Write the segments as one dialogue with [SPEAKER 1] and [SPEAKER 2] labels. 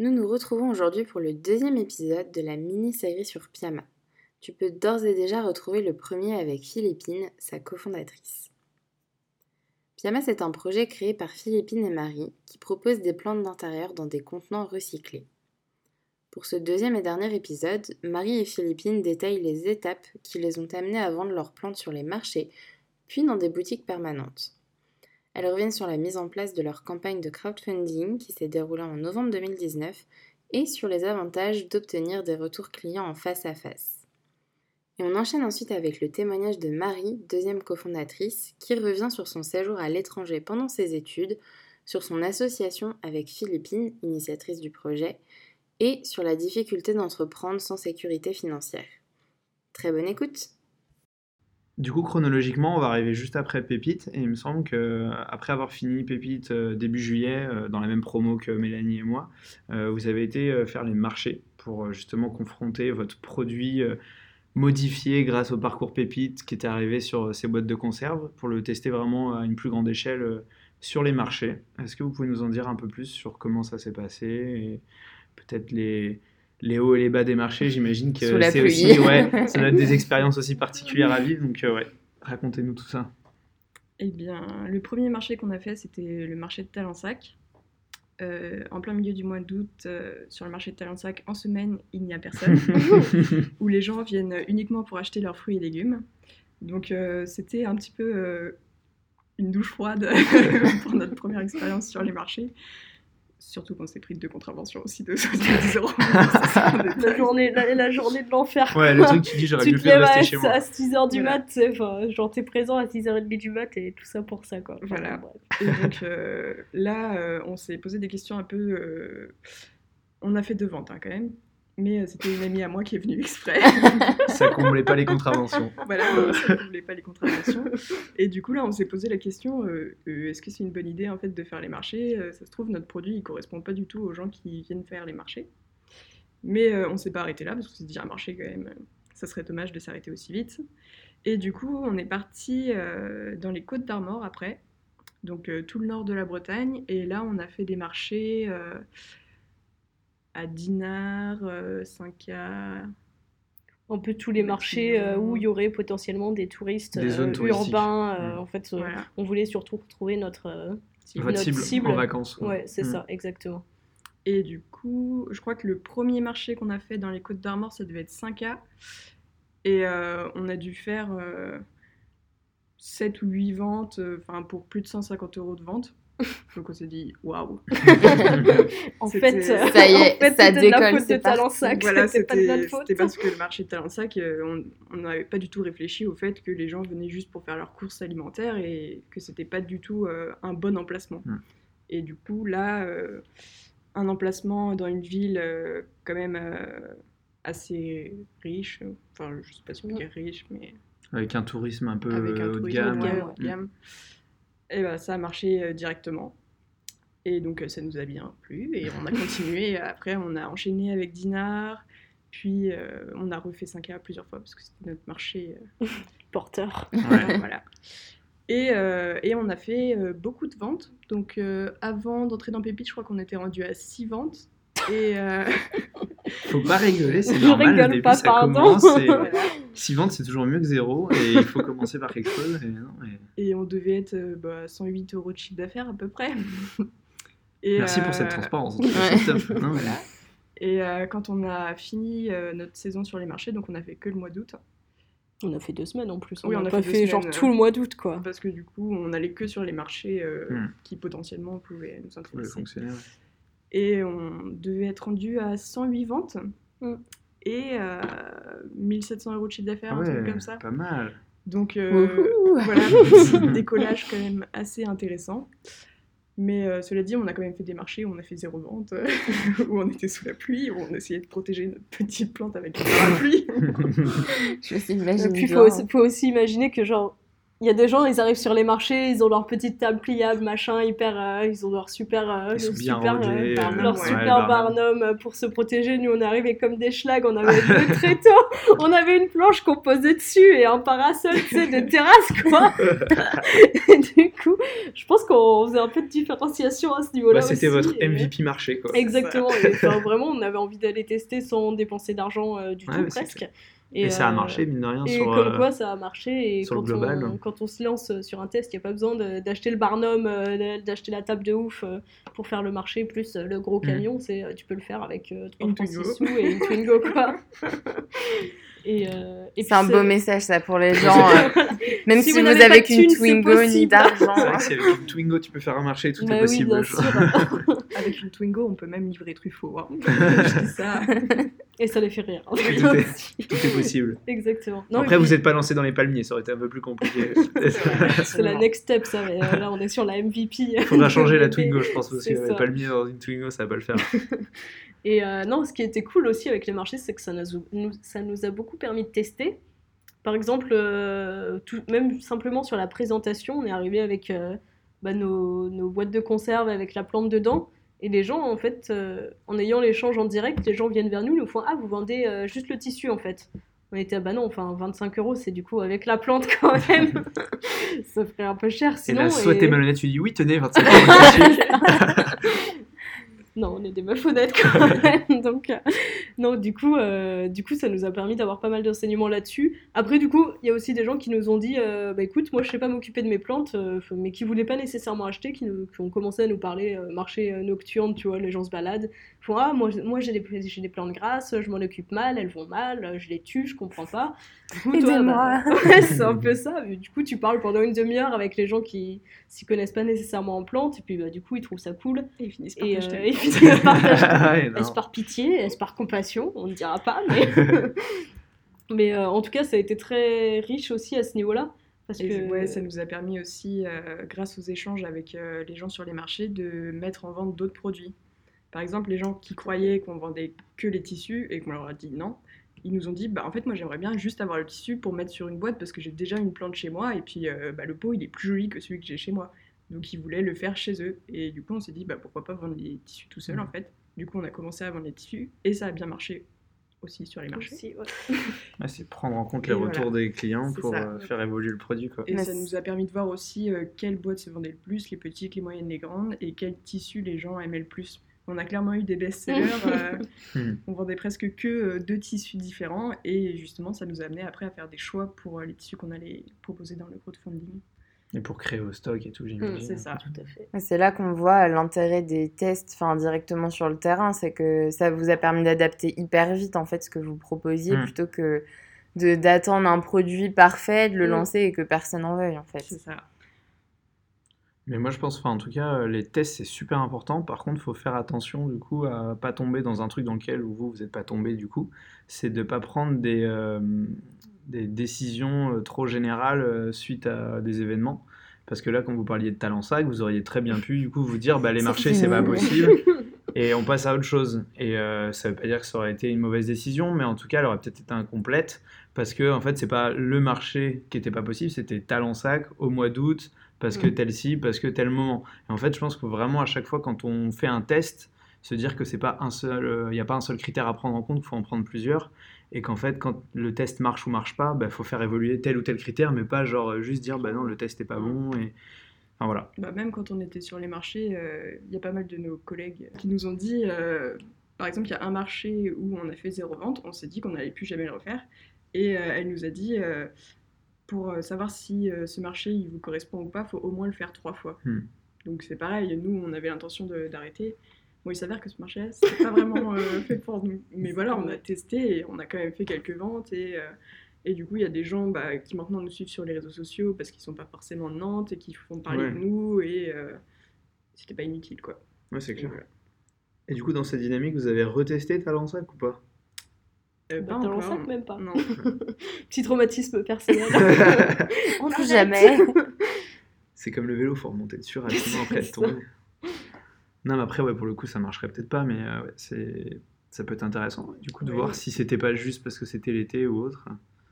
[SPEAKER 1] Nous nous retrouvons aujourd'hui pour le deuxième épisode de la mini-série sur Piama. Tu peux d'ores et déjà retrouver le premier avec Philippine, sa cofondatrice. Piama, c'est un projet créé par Philippine et Marie qui propose des plantes d'intérieur dans des contenants recyclés. Pour ce deuxième et dernier épisode, Marie et Philippine détaillent les étapes qui les ont amenées à vendre leurs plantes sur les marchés, puis dans des boutiques permanentes. Elles reviennent sur la mise en place de leur campagne de crowdfunding qui s'est déroulée en novembre 2019 et sur les avantages d'obtenir des retours clients en face à face. Et on enchaîne ensuite avec le témoignage de Marie, deuxième cofondatrice, qui revient sur son séjour à l'étranger pendant ses études, sur son association avec Philippine, initiatrice du projet, et sur la difficulté d'entreprendre sans sécurité financière. Très bonne écoute
[SPEAKER 2] du coup, chronologiquement, on va arriver juste après Pépite, et il me semble que après avoir fini Pépite euh, début juillet, euh, dans la même promo que Mélanie et moi, euh, vous avez été faire les marchés pour justement confronter votre produit modifié grâce au parcours Pépite qui était arrivé sur ces boîtes de conserve, pour le tester vraiment à une plus grande échelle sur les marchés. Est-ce que vous pouvez nous en dire un peu plus sur comment ça s'est passé et peut-être les, les hauts et les bas des marchés, j'imagine que c'est aussi, ouais, ça doit être des expériences aussi particulières à vivre. Donc, euh, ouais, racontez-nous tout ça.
[SPEAKER 3] Eh bien, le premier marché qu'on a fait, c'était le marché de Talensac. Euh, en plein milieu du mois d'août, euh, sur le marché de Talensac, en semaine, il n'y a personne, où les gens viennent uniquement pour acheter leurs fruits et légumes. Donc, c'était un petit peu une douche froide pour notre première expérience sur les marchés. Surtout quand c'est pris de contravention aussi de 70 euros.
[SPEAKER 4] la, journée, la, journée de l'enfer.
[SPEAKER 2] Ouais, le truc, tu dis, j'aurais mieux fait de rester chez moi.
[SPEAKER 4] à 6h du mat, enfin, genre t'es présent à 6h30 du mat et tout ça pour ça, quoi.
[SPEAKER 3] voilà. Et donc euh, là, euh, on s'est posé des questions un peu. Euh, on a fait deux ventes hein, quand même mais euh, c'était une amie à moi qui est venue exprès.
[SPEAKER 2] ça comblait pas les contraventions.
[SPEAKER 3] Voilà, ça comblait pas les contraventions. Et du coup, là, on s'est posé la question euh, euh, est-ce que c'est une bonne idée en fait de faire les marchés? Ça se trouve, notre produit il correspond pas du tout aux gens qui viennent faire les marchés. Mais on s'est pas arrêté là parce qu'on s'est dit un marché quand même, ça serait dommage de s'arrêter aussi vite. Et du coup, on est parti dans les Côtes d'Armor après, donc tout le nord de la Bretagne. Et là, on a fait des marchés à Dinard, 5 euh,
[SPEAKER 4] un peu tous les marchés euh, où il y aurait potentiellement des touristes euh, urbains. En fait, on voulait surtout retrouver notre,
[SPEAKER 2] cible, en vacances.
[SPEAKER 4] Ouais, c'est mm. ça, exactement.
[SPEAKER 3] Et du coup, je crois que le premier marché qu'on a fait dans les Côtes d'Armor, ça devait être 5A. Et on a dû faire 7 ou 8 ventes, enfin pour plus de 150 euros de vente. Donc on s'est dit waouh.
[SPEAKER 4] en fait,
[SPEAKER 1] ça y est, ça décolle.
[SPEAKER 4] C'est Talensac.
[SPEAKER 3] Voilà, c'était parce que le marché de Talensac, euh, on n'avait pas du tout réfléchi au fait que les gens venaient juste pour faire leurs courses alimentaires et que c'était pas du tout euh, un bon emplacement. Hmm. Et du coup, là, euh, un emplacement dans une ville quand même assez riche, enfin, je sais pas si on peut dire riche, mais.
[SPEAKER 2] Avec un tourisme un peu haut de gamme.
[SPEAKER 3] haut de gamme. Et bah, ça a marché euh, directement. Et donc euh, ça nous a bien plu et on a continué. Après, on a enchaîné avec Dinard. Puis euh, on a refait 5A plusieurs fois parce que c'était notre marché
[SPEAKER 4] porteur.
[SPEAKER 3] voilà. Et, et, on a fait beaucoup de ventes. Donc avant d'entrer dans Pépite, je crois qu'on était rendu à 6 ventes. Et
[SPEAKER 2] faut pas rigoler, c'est normal.
[SPEAKER 4] Je rigole pas, ça pardon.
[SPEAKER 2] Si vendre, c'est toujours mieux que zéro, et il faut commencer par quelque chose.
[SPEAKER 3] Et, on devait être euh, bah, 108 euros de chiffre d'affaires à peu près.
[SPEAKER 2] Et Merci pour cette euh, transparence.
[SPEAKER 3] Et euh, quand on a fini notre saison sur les marchés, donc on a fait que le mois d'août.
[SPEAKER 4] On a fait deux semaines en plus. On, oui, on a pas fait, genre tout le mois d'août, quoi.
[SPEAKER 3] Parce que du coup, on allait que sur les marchés hmm. qui potentiellement pouvaient nous intéresser. Et on devait être rendu à 108 ventes mm. et 1700 euros de chiffre d'affaires, un truc comme ça.
[SPEAKER 2] Pas mal.
[SPEAKER 3] Donc euh, voilà, un décollage quand même assez intéressant. Mais euh, cela dit, on a quand même fait des marchés où on a fait zéro vente, où on était sous la pluie, où on essayait de protéger notre petite plante avec une parapluie.
[SPEAKER 4] Je m'imagine. Puis il faut, faut, aussi imaginer que genre il y a des gens, ils arrivent sur les marchés, ils ont leur petite table pliable, machin, hyper, euh, ils ont leur super, euh, super, euh, leur super barnum pour se protéger. Nous, on est arrivés comme des schlags, on avait deux tréteaux, on avait une planche qu'on posait dessus et un parasol, tu sais, de terrasse, quoi. et du coup, je pense qu'on faisait un peu de différenciation à ce niveau-là.
[SPEAKER 2] Bah, C'était votre MVP marché, quoi.
[SPEAKER 4] Exactement. Et, vraiment, on avait envie d'aller tester sans dépenser d'argent du tout, presque.
[SPEAKER 2] Et, ça a marché, mine de rien.
[SPEAKER 4] Et
[SPEAKER 2] sur,
[SPEAKER 4] comme quoi, ça a marché. Et quand, On, quand on se lance sur un test, il n'y a pas besoin d'acheter le barnum, euh, d'acheter la table de ouf euh, pour faire le marché, plus le gros mm. camion. c'est Tu peux le faire avec 3 francs 6 sous et une Twingo, quoi.
[SPEAKER 1] Et, c'est un beau message ça pour les gens. même si, vous, n'avez qu'une Twingo ni d'argent.
[SPEAKER 2] C'est vrai que si avec une Twingo tu peux faire un marché, tout est bah possible.
[SPEAKER 3] avec une Twingo, on peut même livrer Truffaut. Hein. Je dis ça.
[SPEAKER 4] Et ça les fait rire.
[SPEAKER 2] Tout est, possible.
[SPEAKER 4] Exactement.
[SPEAKER 2] Après, vous n'êtes pas lancé dans les palmiers, ça aurait été un peu plus compliqué.
[SPEAKER 4] c'est la next step, ça. Mais euh, là, on est sur la MVP.
[SPEAKER 2] Il faudra changer la Twingo, je pense, aussi. Les palmiers dans une Twingo, ça va pas le faire.
[SPEAKER 4] Et euh, non, ce qui était cool aussi avec les marchés, c'est que ça nous, ça nous a beaucoup permis de tester. Par exemple, euh, tout, même simplement sur la présentation, on est arrivé avec bah, nos, nos, boîtes de conserve avec la plante dedans. Et les gens, en fait, euh, en ayant l'échange en direct, les gens viennent vers nous, nous font Ah, vous vendez euh, juste le tissu, en fait. On était ah bah non, enfin 25 euros, c'est du coup avec la plante quand même. ça ferait un peu cher sinon.
[SPEAKER 2] Et là, soit t'es malhonnête, tu dis oui, tenez, 25 euros.
[SPEAKER 4] non, on est des meufs honnêtes quand même. Donc, euh, non, du coup, euh, du coup, ça nous a permis d'avoir pas mal d'enseignements là-dessus. Après, du coup, il y a aussi des gens qui nous ont dit euh, bah écoute, moi je sais pas m'occuper de mes plantes, mais qui voulaient pas nécessairement acheter, qui, ont commencé à nous parler marché nocturne, tu vois, les gens se baladent. Ah, moi, moi j'ai des, des plantes grasses, je m'en occupe mal, elles vont mal, je les tue, je comprends pas.
[SPEAKER 1] Aidez-moi
[SPEAKER 4] bah, C'est un peu ça. Du coup, tu parles pendant une demi-heure avec les gens qui s'y connaissent pas nécessairement en plantes, et puis bah, du coup, ils trouvent ça cool.
[SPEAKER 3] Et ils finissent par et,
[SPEAKER 4] est-ce par pitié? Est-ce par compassion? On ne dira pas, mais, mais euh, en tout cas, ça a été très riche aussi à ce niveau-là.
[SPEAKER 3] Parce que... Ouais, ça nous a permis aussi, euh, grâce aux échanges avec euh, les gens sur les marchés, de mettre en vente d'autres produits. Par exemple, les gens qui croyaient qu'on vendait que les tissus et qu'on leur a dit non, ils nous ont dit bah en fait moi j'aimerais bien juste avoir le tissu pour mettre sur une boîte parce que j'ai déjà une plante chez moi et puis bah, le pot il est plus joli que celui que j'ai chez moi. Donc ils voulaient le faire chez eux. Et du coup, on s'est dit, bah, pourquoi pas vendre les tissus tout seul en fait. Du coup, on a commencé à vendre les tissus et ça a bien marché aussi sur les marchés.
[SPEAKER 2] c'est prendre en compte les retours des clients pour euh, faire évoluer le produit. Quoi.
[SPEAKER 3] Et ça nous a permis de voir aussi euh, quelles boîtes se vendaient le plus, les petites, les moyennes, les grandes, et quels tissus les gens aimaient le plus. On a clairement eu des best-sellers. Euh, hmm. on vendait presque que deux tissus différents et justement, ça nous a amené après à faire des choix pour les tissus qu'on allait proposer dans le crowdfunding.
[SPEAKER 2] Et pour créer au stock et tout, mmh, j'imagine.
[SPEAKER 3] c'est ça, tout à fait.
[SPEAKER 1] C'est là qu'on voit l'intérêt des tests enfin, directement sur le terrain, c'est que ça vous a permis d'adapter hyper vite en fait ce que vous proposiez mmh. plutôt que d'attendre un produit parfait, de le mmh. lancer et que personne n'en veuille en fait.
[SPEAKER 3] C'est ça.
[SPEAKER 2] Mais moi je pense, enfin en tout cas, les tests c'est super important. Par contre, il faut faire attention du coup à pas tomber dans un truc dans lequel vous vous n'êtes pas tombé du coup. C'est de pas prendre des, euh, des décisions euh, trop générales euh, suite à des événements. Parce que là, quand vous parliez de talent sac, vous auriez très bien pu du coup vous dire bah, les marchés, c'est pas possible. et on passe à autre chose. Et euh, ça veut pas dire que ça aurait été une mauvaise décision, mais en tout cas, elle aurait peut-être été incomplète. Parce que en fait, c'est pas le marché qui était pas possible, c'était talent sac au mois d'août, parce que mm. tel ci, parce que tel moment. Et en fait, je pense que vraiment, à chaque fois, quand on fait un test, se dire que c'est pas un seul, il n'y a pas un seul critère à prendre en compte, il faut en prendre plusieurs et qu'en fait, quand le test marche ou marche pas, il bah, faut faire évoluer tel ou tel critère, mais pas genre juste dire bah non, le test n'est pas bon. Et... Enfin, voilà.
[SPEAKER 3] Bah, même quand on était sur les marchés, euh, il y a pas mal de nos collègues qui nous ont dit, euh, par exemple, il y a un marché où on a fait zéro vente, on s'est dit qu'on n'allait plus jamais le refaire, et euh, elle nous a dit, pour savoir si ce marché il vous correspond ou pas, faut au moins le faire trois fois. Hmm. Donc c'est pareil, nous on avait l'intention d'arrêter, Bon, il s'avère que ce marché, c'est pas vraiment euh, fait pour nous. Mais voilà, on a testé et on a quand même fait quelques ventes. Et, euh, et du coup, il y a des gens bah, qui maintenant nous suivent sur les réseaux sociaux parce qu'ils sont pas forcément de Nantes et qui font parler de nous. Et euh, c'était pas inutile, quoi.
[SPEAKER 2] Ouais, c'est clair. Et, du coup, dans cette dynamique, vous avez retesté Talent-Sac ou pas?
[SPEAKER 4] Euh, bah, Talent-Sac, même pas. Non. Petit traumatisme personnel.
[SPEAKER 1] on Plus jamais.
[SPEAKER 2] C'est comme le vélo, faut remonter dessus rapidement après être tombé. Non, mais après, ouais, pour le coup, ça marcherait peut-être pas, mais euh, ouais, c'est... ça peut être intéressant, du coup, de
[SPEAKER 3] Ouais.
[SPEAKER 2] voir si c'était pas juste parce que c'était l'été ou autre.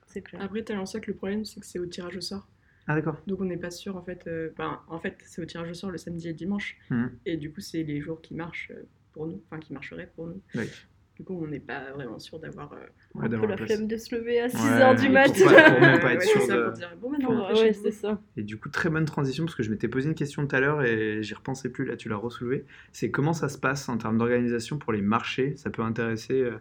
[SPEAKER 4] C'est clair.
[SPEAKER 3] Après, Talensac, le problème, c'est que c'est au tirage au sort.
[SPEAKER 2] Ah, d'accord.
[SPEAKER 3] Donc on n'est pas sûr en fait. euh, ben, en fait, c'est au tirage au sort le samedi et le dimanche.
[SPEAKER 2] Mhm.
[SPEAKER 3] Et du coup, c'est les jours qui marchent euh, pour nous, enfin qui marcheraient pour nous.
[SPEAKER 2] Oui.
[SPEAKER 3] Du coup, on n'est pas vraiment sûr d'avoir. euh,
[SPEAKER 2] Ouais,
[SPEAKER 4] Un peu
[SPEAKER 2] d'avoir
[SPEAKER 4] la flemme de se lever à 6
[SPEAKER 2] Ouais,
[SPEAKER 4] h du
[SPEAKER 2] pour
[SPEAKER 4] mat.
[SPEAKER 2] pas- pour même pas être sûr de-
[SPEAKER 3] pour dire, bon, maintenant,
[SPEAKER 4] Pour-
[SPEAKER 3] rentrez chez
[SPEAKER 4] ouais,
[SPEAKER 3] vous.
[SPEAKER 4] c'est ça.
[SPEAKER 2] Et du coup, très bonne transition parce que je m'étais posé une question tout à l'heure et j'y repensais plus, là tu l'as ressoulevé. C'est comment ça se passe en termes d'organisation pour les marchés? Ça peut intéresser euh,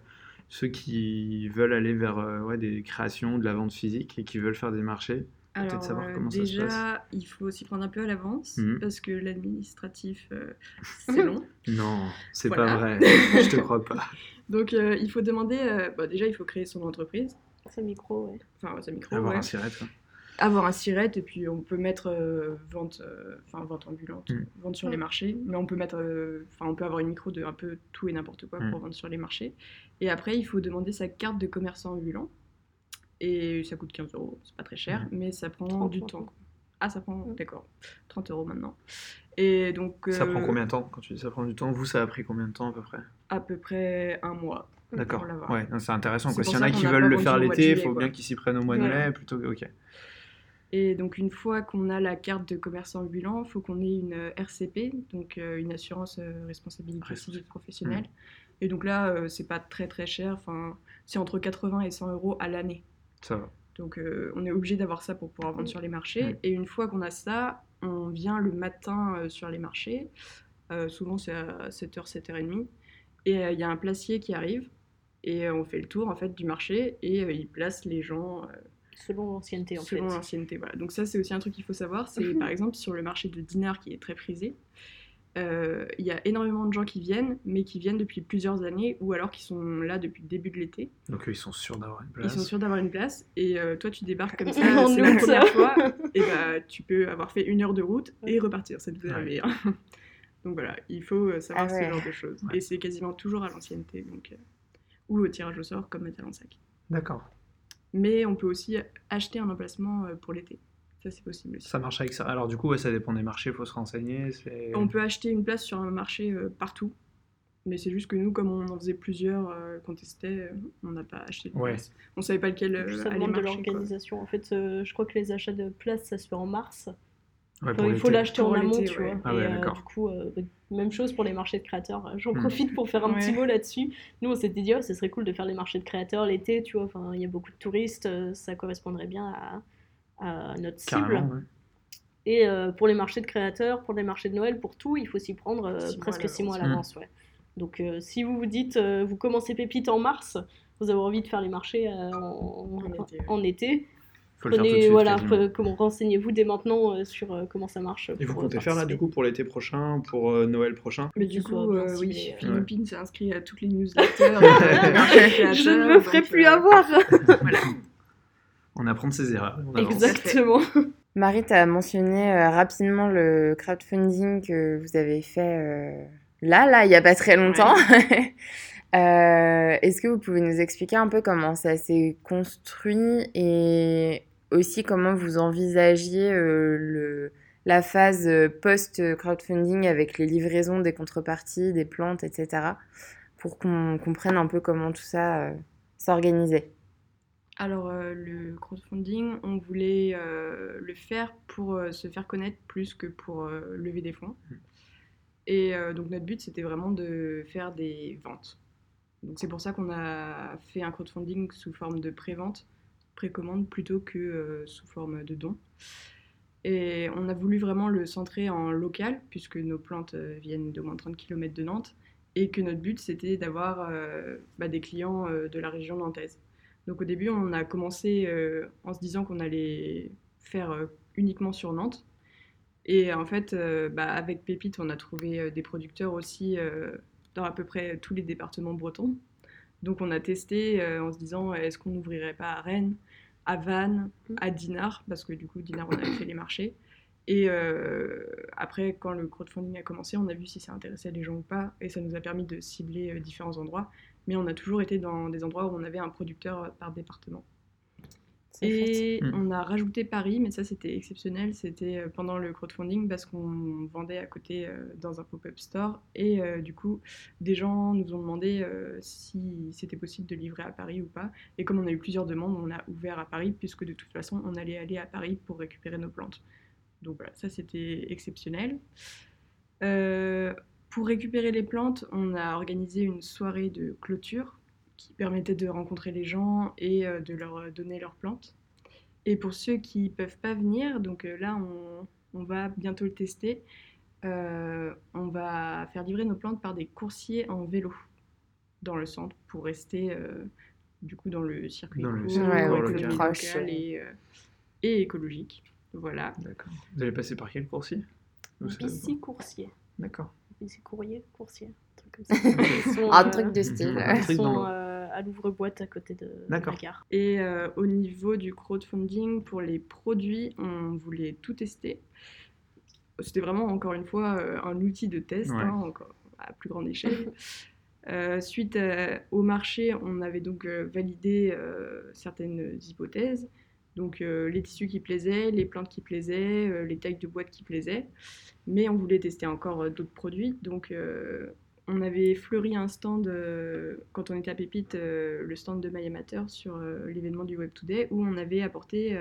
[SPEAKER 2] ceux qui veulent aller vers euh, ouais, des créations, de la vente physique et qui veulent faire des marchés?
[SPEAKER 3] Alors,
[SPEAKER 2] savoir
[SPEAKER 3] euh,
[SPEAKER 2] comment ça se
[SPEAKER 3] déjà,
[SPEAKER 2] passe.
[SPEAKER 3] il faut s'y prendre un peu à l'avance
[SPEAKER 2] Mhm.
[SPEAKER 3] parce que l'administratif, euh, c'est long.
[SPEAKER 2] Non, c'est
[SPEAKER 3] Voilà.
[SPEAKER 2] pas vrai, je te crois pas.
[SPEAKER 3] Donc, euh, il faut demander. euh, bah, déjà, il faut créer son entreprise,
[SPEAKER 4] Ce micro, ouais.
[SPEAKER 3] enfin sa micro,
[SPEAKER 2] Avoir
[SPEAKER 3] ouais.
[SPEAKER 2] un sirette. quoi.
[SPEAKER 3] avoir un siret et puis on peut mettre euh, vente, euh, enfin vente ambulante,
[SPEAKER 2] Mm.
[SPEAKER 3] vente sur les marchés, mais on peut mettre, euh, enfin on peut avoir une micro de un peu tout et n'importe quoi
[SPEAKER 2] Mm.
[SPEAKER 3] pour vendre sur les marchés. Et après il faut demander sa carte de commerçant ambulant et ça coûte 15 euros, c'est pas très cher, mais ça prend
[SPEAKER 4] 30
[SPEAKER 3] du temps. Ah ça prend, d'accord, 30 euros maintenant. Et donc
[SPEAKER 2] Ça
[SPEAKER 3] euh,
[SPEAKER 2] prend combien de temps? Quand tu dis ça prend du temps, vous ça a pris combien de temps à peu près?
[SPEAKER 3] À peu près un mois.
[SPEAKER 2] D'accord. Ouais, c'est intéressant. S'il y en a qui veulent le faire l'été, il faut
[SPEAKER 3] quoi.
[SPEAKER 2] bien qu'ils s'y prennent au mois de
[SPEAKER 3] Voilà.
[SPEAKER 2] mai plutôt que. Ok.
[SPEAKER 3] Et donc une fois qu'on a la carte de commerçant ambulant, il faut qu'on ait une euh, RCP, donc euh, une assurance euh, responsabilité civile professionnelle. Et donc là, euh, c'est pas très très cher, enfin c'est entre 80 et 100 euros à l'année.
[SPEAKER 2] Ça va.
[SPEAKER 3] Donc euh, on est obligé d'avoir ça pour pouvoir vendre
[SPEAKER 4] Mm.
[SPEAKER 3] sur les marchés. Et une fois qu'on a ça, on vient le matin euh, sur les marchés. Euh, souvent c'est à 7h, 7h30. Et euh, il y a un placier qui arrive. Et euh, on fait le tour en fait du marché et euh, il place les gens euh,
[SPEAKER 4] Selon l'ancienneté, en
[SPEAKER 3] selon
[SPEAKER 4] fait.
[SPEAKER 3] l'ancienneté. Voilà. Donc ça, c'est aussi un truc qu'il faut savoir. C'est par exemple sur le marché de Dinard qui est très prisé. Euh, Il y a énormément de gens qui viennent, mais qui viennent depuis plusieurs années, ou alors qui sont là depuis le début de l'été.
[SPEAKER 2] Donc eux, ils sont sûrs d'avoir une
[SPEAKER 3] Ils
[SPEAKER 2] place.
[SPEAKER 3] sont sûrs d'avoir une place, et euh, toi tu débarques comme ça, c'est la première fois, et bah tu peux avoir fait une heure de route et repartir, ça nous est
[SPEAKER 2] Ouais.
[SPEAKER 3] arrivé. Donc voilà, il faut euh, savoir
[SPEAKER 1] Ah ouais.
[SPEAKER 3] ce genre de choses.
[SPEAKER 2] Ouais.
[SPEAKER 3] Et c'est quasiment toujours à l'ancienneté, donc euh, ou au tirage au sort comme à Talensac.
[SPEAKER 2] D'accord.
[SPEAKER 3] Mais on peut aussi acheter un emplacement euh, pour l'été. Ça c'est possible aussi.
[SPEAKER 2] Ça marche avec ça. Alors du coup, ouais, ça dépend des marchés, il faut se renseigner.
[SPEAKER 3] On peut acheter une place sur un marché euh, partout. Mais c'est juste que nous, comme on en faisait plusieurs euh, qu'on testait, euh, on n'a pas acheté de
[SPEAKER 2] Ouais.
[SPEAKER 3] place. On savait pas lequel euh,
[SPEAKER 4] ça demande de
[SPEAKER 3] marcher.
[SPEAKER 4] l'organisation. En fait, euh, je crois que les achats de places, ça se fait en mars.
[SPEAKER 2] Ouais,
[SPEAKER 4] Enfin, il faut l'acheter en amont, tu
[SPEAKER 3] ouais.
[SPEAKER 4] vois.
[SPEAKER 2] Ah
[SPEAKER 4] et
[SPEAKER 2] ouais,
[SPEAKER 4] euh, du coup, euh, même chose pour les marchés de créateurs. J'en
[SPEAKER 2] Hmm.
[SPEAKER 4] profite pour faire un petit mot là-dessus. Nous, on s'était dit, oh, ce serait cool de faire les marchés de créateurs l'été, tu vois. Enfin, il y a beaucoup de touristes, ça correspondrait bien à, à notre cible.
[SPEAKER 2] Carrément, ouais.
[SPEAKER 4] Et euh, pour les marchés de créateurs, pour les marchés de Noël, pour tout, il faut s'y prendre euh,
[SPEAKER 3] Six
[SPEAKER 4] presque six mois à
[SPEAKER 2] l'avance.
[SPEAKER 4] Ouais. Donc euh, si vous vous dites, euh, vous commencez Pépite en mars, vous avez envie de faire les marchés euh, en,
[SPEAKER 3] En été, ouais.
[SPEAKER 4] en été,
[SPEAKER 2] Faut le faire tout de
[SPEAKER 4] prenez,
[SPEAKER 2] suite.
[SPEAKER 4] comment- renseignez-vous dès maintenant euh, sur euh, comment ça marche.
[SPEAKER 2] Et vous comptez faire là du coup pour l'été prochain, pour euh, Noël prochain?
[SPEAKER 3] Mais du coup, euh, oui. Philippine s'est inscrit à toutes les newsletters.
[SPEAKER 4] Je ne me ferai plus
[SPEAKER 3] euh,
[SPEAKER 4] avoir
[SPEAKER 3] Voilà.
[SPEAKER 2] On apprend de ses erreurs.
[SPEAKER 4] Exactement.
[SPEAKER 1] Marie, tu as mentionné euh, rapidement le crowdfunding que vous avez fait euh, là, là, il n'y a pas très longtemps. Euh, Est-ce que vous pouvez nous expliquer un peu comment ça s'est construit et aussi comment vous envisagiez euh, le, la phase post-crowdfunding avec les livraisons des contreparties, des plantes, etc. pour qu'on comprenne un peu comment tout ça euh, s'organisait?
[SPEAKER 3] Alors, euh, le crowdfunding, on voulait euh, le faire pour euh, se faire connaître plus que pour lever des fonds. Et euh, donc, notre but, c'était vraiment de faire des ventes. Donc, c'est pour ça qu'on a fait un crowdfunding sous forme de pré-vente, précommande, plutôt que sous forme de don. Et on a voulu vraiment le centrer en local, puisque nos plantes viennent d'au moins 30 km de Nantes, et que notre but, c'était d'avoir bah, des clients de la région nantaise. Donc au début, on a commencé euh, en se disant qu'on allait faire euh, uniquement sur Nantes. Et en fait, euh, bah, avec Pépite, on a trouvé des producteurs aussi dans à peu près tous les départements bretons. Donc on a testé en se disant est-ce qu'on n'ouvrirait pas à Rennes, à Vannes, à Dinard, parce que du coup, Dinard, on avait fait les marchés. Et euh, après, quand le crowdfunding a commencé, on a vu si ça intéressait les gens ou pas, et ça nous a permis de cibler euh, différents endroits. Mais on a toujours été dans des endroits où on avait un producteur euh, par département. Et
[SPEAKER 2] Mm.
[SPEAKER 3] on a rajouté Paris, mais ça c'était exceptionnel, c'était euh, pendant le crowdfunding parce qu'on vendait à côté euh, dans un pop-up store. Et euh, du coup, des gens nous ont demandé euh, si c'était possible de livrer à Paris ou pas. Et comme on a eu plusieurs demandes, on a ouvert à Paris, puisque de toute façon, on allait aller à Paris pour récupérer nos plantes. Donc voilà, ça c'était exceptionnel. Euh, pour récupérer les plantes, on a organisé une soirée de clôture qui permettait de rencontrer les gens et euh, de leur donner leurs plantes. Et pour ceux qui peuvent pas venir, donc euh, là on, on va bientôt le tester, euh, on va faire livrer nos plantes par des coursiers en vélo dans le centre pour rester euh, du coup dans le circuit
[SPEAKER 2] Dans le circuit
[SPEAKER 1] Ouais,
[SPEAKER 2] local.
[SPEAKER 1] proche, euh.
[SPEAKER 3] et, euh, et écologique. Voilà.
[SPEAKER 2] D'accord. Vous allez passer par quel coursier?
[SPEAKER 4] Bici coursier.
[SPEAKER 2] D'accord.
[SPEAKER 4] Courrier, coursier. Un truc comme ça. Ils sont,
[SPEAKER 1] Un
[SPEAKER 4] euh,
[SPEAKER 1] truc de style.
[SPEAKER 2] Un
[SPEAKER 4] Ils
[SPEAKER 2] truc dans
[SPEAKER 4] sont euh, à l'ouvre-boîte à côté de la
[SPEAKER 2] D'accord.
[SPEAKER 4] gare.
[SPEAKER 3] Et euh, au niveau du crowdfunding, pour les produits, on voulait tout tester. C'était vraiment, encore une fois, euh, un outil de test,
[SPEAKER 2] Ouais.
[SPEAKER 3] hein, encore à plus grande échelle. Euh, suite euh, au marché, on avait donc euh, validé euh, certaines hypothèses. Donc euh, les tissus qui plaisaient, les plantes qui plaisaient, euh, les tailles de boîte qui plaisaient. Mais on voulait tester encore euh, d'autres produits. Donc on avait fleuri un stand, quand on était à Pépite, le stand de My Amateur sur l'événement du Web Today, où on avait apporté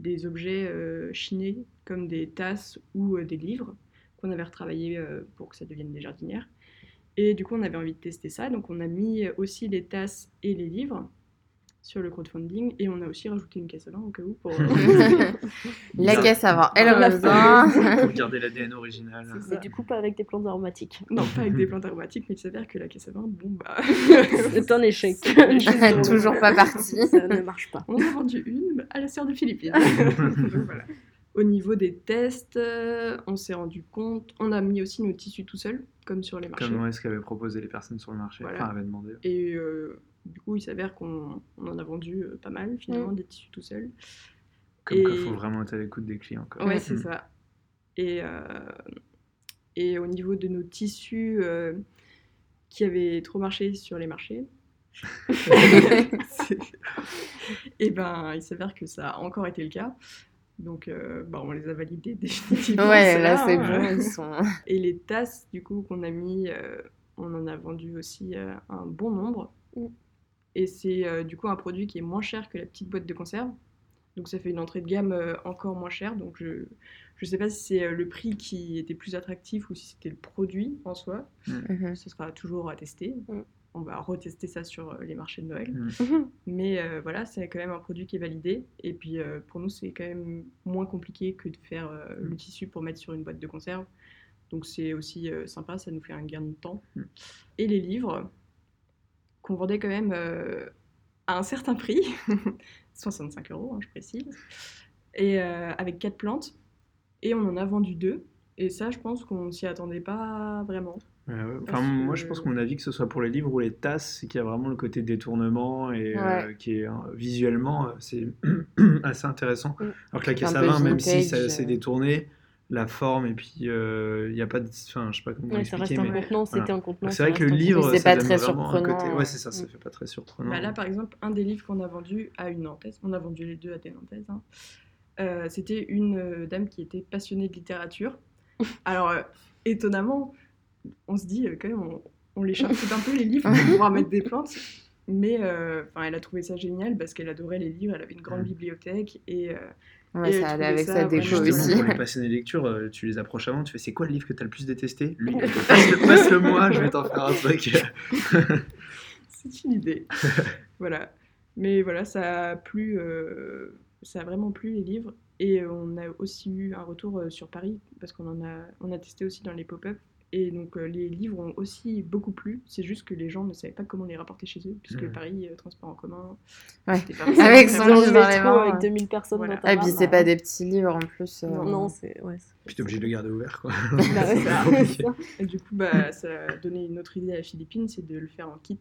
[SPEAKER 3] des objets chinés, comme des tasses ou des livres, qu'on avait retravaillé euh, pour que ça devienne des jardinières. Et du coup, on avait envie de tester ça, donc on a mis aussi les tasses et les livres sur le crowdfunding, et on a aussi rajouté une caisse à vin au cas où pour...
[SPEAKER 1] La
[SPEAKER 2] Ça-
[SPEAKER 1] caisse avant, elle
[SPEAKER 3] Voilà.
[SPEAKER 1] revient.
[SPEAKER 2] Pour garder l'ADN original.
[SPEAKER 3] C'est
[SPEAKER 4] Mais du coup, pas avec des plantes aromatiques.
[SPEAKER 3] non, pas avec des plantes aromatiques, mais il s'avère que la caisse à vin, bon bah...
[SPEAKER 4] C'est un échec.
[SPEAKER 1] Toujours pas parti.
[SPEAKER 4] Ça ne marche pas.
[SPEAKER 3] On en a vendu une à la sœur de Philippine. Donc, voilà. Au niveau des tests, euh, on s'est rendu compte, on a mis aussi nos tissus tout seuls, comme sur les marchés.
[SPEAKER 2] Comme est-ce qu'avaient proposé les personnes sur le marché
[SPEAKER 3] Voilà.
[SPEAKER 2] Enfin, avaient demandé.
[SPEAKER 3] Et euh, du coup, il s'avère qu'on on en a vendu euh, pas mal, finalement, des tissus tout seuls.
[SPEAKER 2] Comme
[SPEAKER 3] Et-
[SPEAKER 2] quoi, faut vraiment être à l'écoute des clients. Quoi.
[SPEAKER 3] Ouais,
[SPEAKER 1] Mm.
[SPEAKER 3] c'est ça. Et, euh, et au niveau de nos tissus euh, qui avaient trop marché sur les marchés, et ben il s'avère que ça a encore été le cas. Donc euh, bah, on les a validés définitivement.
[SPEAKER 1] Ouais, là c'est
[SPEAKER 3] hein.
[SPEAKER 1] bon, ils sont.
[SPEAKER 3] Et les tasses du coup qu'on a mis, euh, on en a vendu aussi euh, un bon nombre.
[SPEAKER 4] Mm.
[SPEAKER 3] Et c'est euh, du coup un produit qui est moins cher que la petite boîte de conserve. Donc ça fait une entrée de gamme euh, encore moins chère. Donc je je sais pas si c'est euh, le prix qui était plus attractif ou si c'était le produit en soi.
[SPEAKER 1] Mhm.
[SPEAKER 3] Ce sera toujours à tester.
[SPEAKER 4] Mm.
[SPEAKER 3] On va retester ça sur euh, les marchés de Noël.
[SPEAKER 2] Mm.
[SPEAKER 3] Mais euh, voilà, c'est quand même un produit qui est validé. Et puis euh, pour nous, c'est quand même moins compliqué que de faire euh, le tissu pour mettre sur une boîte de conserve. Donc c'est aussi euh, sympa, ça nous fait un gain de temps.
[SPEAKER 2] Mm.
[SPEAKER 3] Et les livres, qu'on vendait quand même euh, à un certain prix, 65 euros, hein, je précise, et euh, avec quatre plantes. Et on en a vendu deux. Et ça, je pense qu'on s'y attendait pas vraiment.
[SPEAKER 2] Ouais, ouais. Enfin, moi,
[SPEAKER 3] que-
[SPEAKER 2] je pense que mon avis, que ce soit pour les livres ou les tasses, c'est qu'il y a vraiment le côté détournement et euh, qui est euh, visuellement, c'est assez intéressant.
[SPEAKER 4] Mm.
[SPEAKER 2] Alors que la caisse à vin, même si
[SPEAKER 1] vintage,
[SPEAKER 2] ça s'est
[SPEAKER 1] euh.
[SPEAKER 2] détourné, la forme et puis euh, il n'y a pas de. Enfin, je sais pas comment
[SPEAKER 4] Ouais, ça reste
[SPEAKER 2] expliquer,
[SPEAKER 4] un
[SPEAKER 2] mais.
[SPEAKER 4] contenant,
[SPEAKER 2] voilà.
[SPEAKER 4] c'était un contenant.
[SPEAKER 2] C'est
[SPEAKER 4] ça
[SPEAKER 2] vrai que le
[SPEAKER 4] reste
[SPEAKER 2] livre,
[SPEAKER 1] C'est
[SPEAKER 2] ça
[SPEAKER 1] pas très surprenant,
[SPEAKER 2] côté.
[SPEAKER 1] ouais.
[SPEAKER 2] C'est ça, ça
[SPEAKER 4] Mm.
[SPEAKER 2] fait pas très surprenant.
[SPEAKER 3] Bah là, par exemple, un des livres qu'on a vendu à une Nantaise, on a vendu les deux à des Nantaises, hein, euh, c'était une euh, dame qui était passionnée de littérature. Alors, euh, étonnamment, on se dit euh, quand même, on, on les charcute un peu les livres pour pouvoir mettre des plantes. Mais euh, enfin, elle a trouvé ça génial parce qu'elle adorait les livres, elle avait une grande bibliothèque et euh,
[SPEAKER 1] Ouais,
[SPEAKER 3] Et
[SPEAKER 1] ça allait avec
[SPEAKER 3] ça
[SPEAKER 1] sa déco
[SPEAKER 2] Justement,
[SPEAKER 1] aussi.
[SPEAKER 2] pour les passionnés de lecture, euh, tu les approches avant, tu fais c'est quoi le livre que tu as le plus détesté? Lui, passe-le moi, je vais t'en faire un truc.
[SPEAKER 3] c'est une idée. voilà. Mais voilà, ça a plu, euh, ça a vraiment plu les livres. Et on a aussi eu un retour euh, sur Paris parce qu'on en a, on a testé aussi dans les pop-up. Et donc euh, les livres ont aussi beaucoup plu. C'est juste que les gens ne savaient pas comment les rapporter chez eux, puisque
[SPEAKER 2] Mhm.
[SPEAKER 3] Paris, euh, transport en commun.
[SPEAKER 1] Ouais.
[SPEAKER 3] c'était pas
[SPEAKER 1] Avec son livre
[SPEAKER 4] le
[SPEAKER 1] dans les
[SPEAKER 4] métro
[SPEAKER 1] mains,
[SPEAKER 4] avec
[SPEAKER 1] ouais.
[SPEAKER 4] 2000 personnes
[SPEAKER 3] Voilà.
[SPEAKER 4] dans ta
[SPEAKER 1] Et puis
[SPEAKER 4] rame,
[SPEAKER 1] c'est pas des petits livres en plus. euh,
[SPEAKER 4] Non, non, c'est. Ouais,
[SPEAKER 2] Puis t'es obligé de le garder ouvert, quoi.
[SPEAKER 4] Bah
[SPEAKER 3] ça. Et du coup, bah, ça a donné une autre idée à Philippine, c'est de le faire en kit.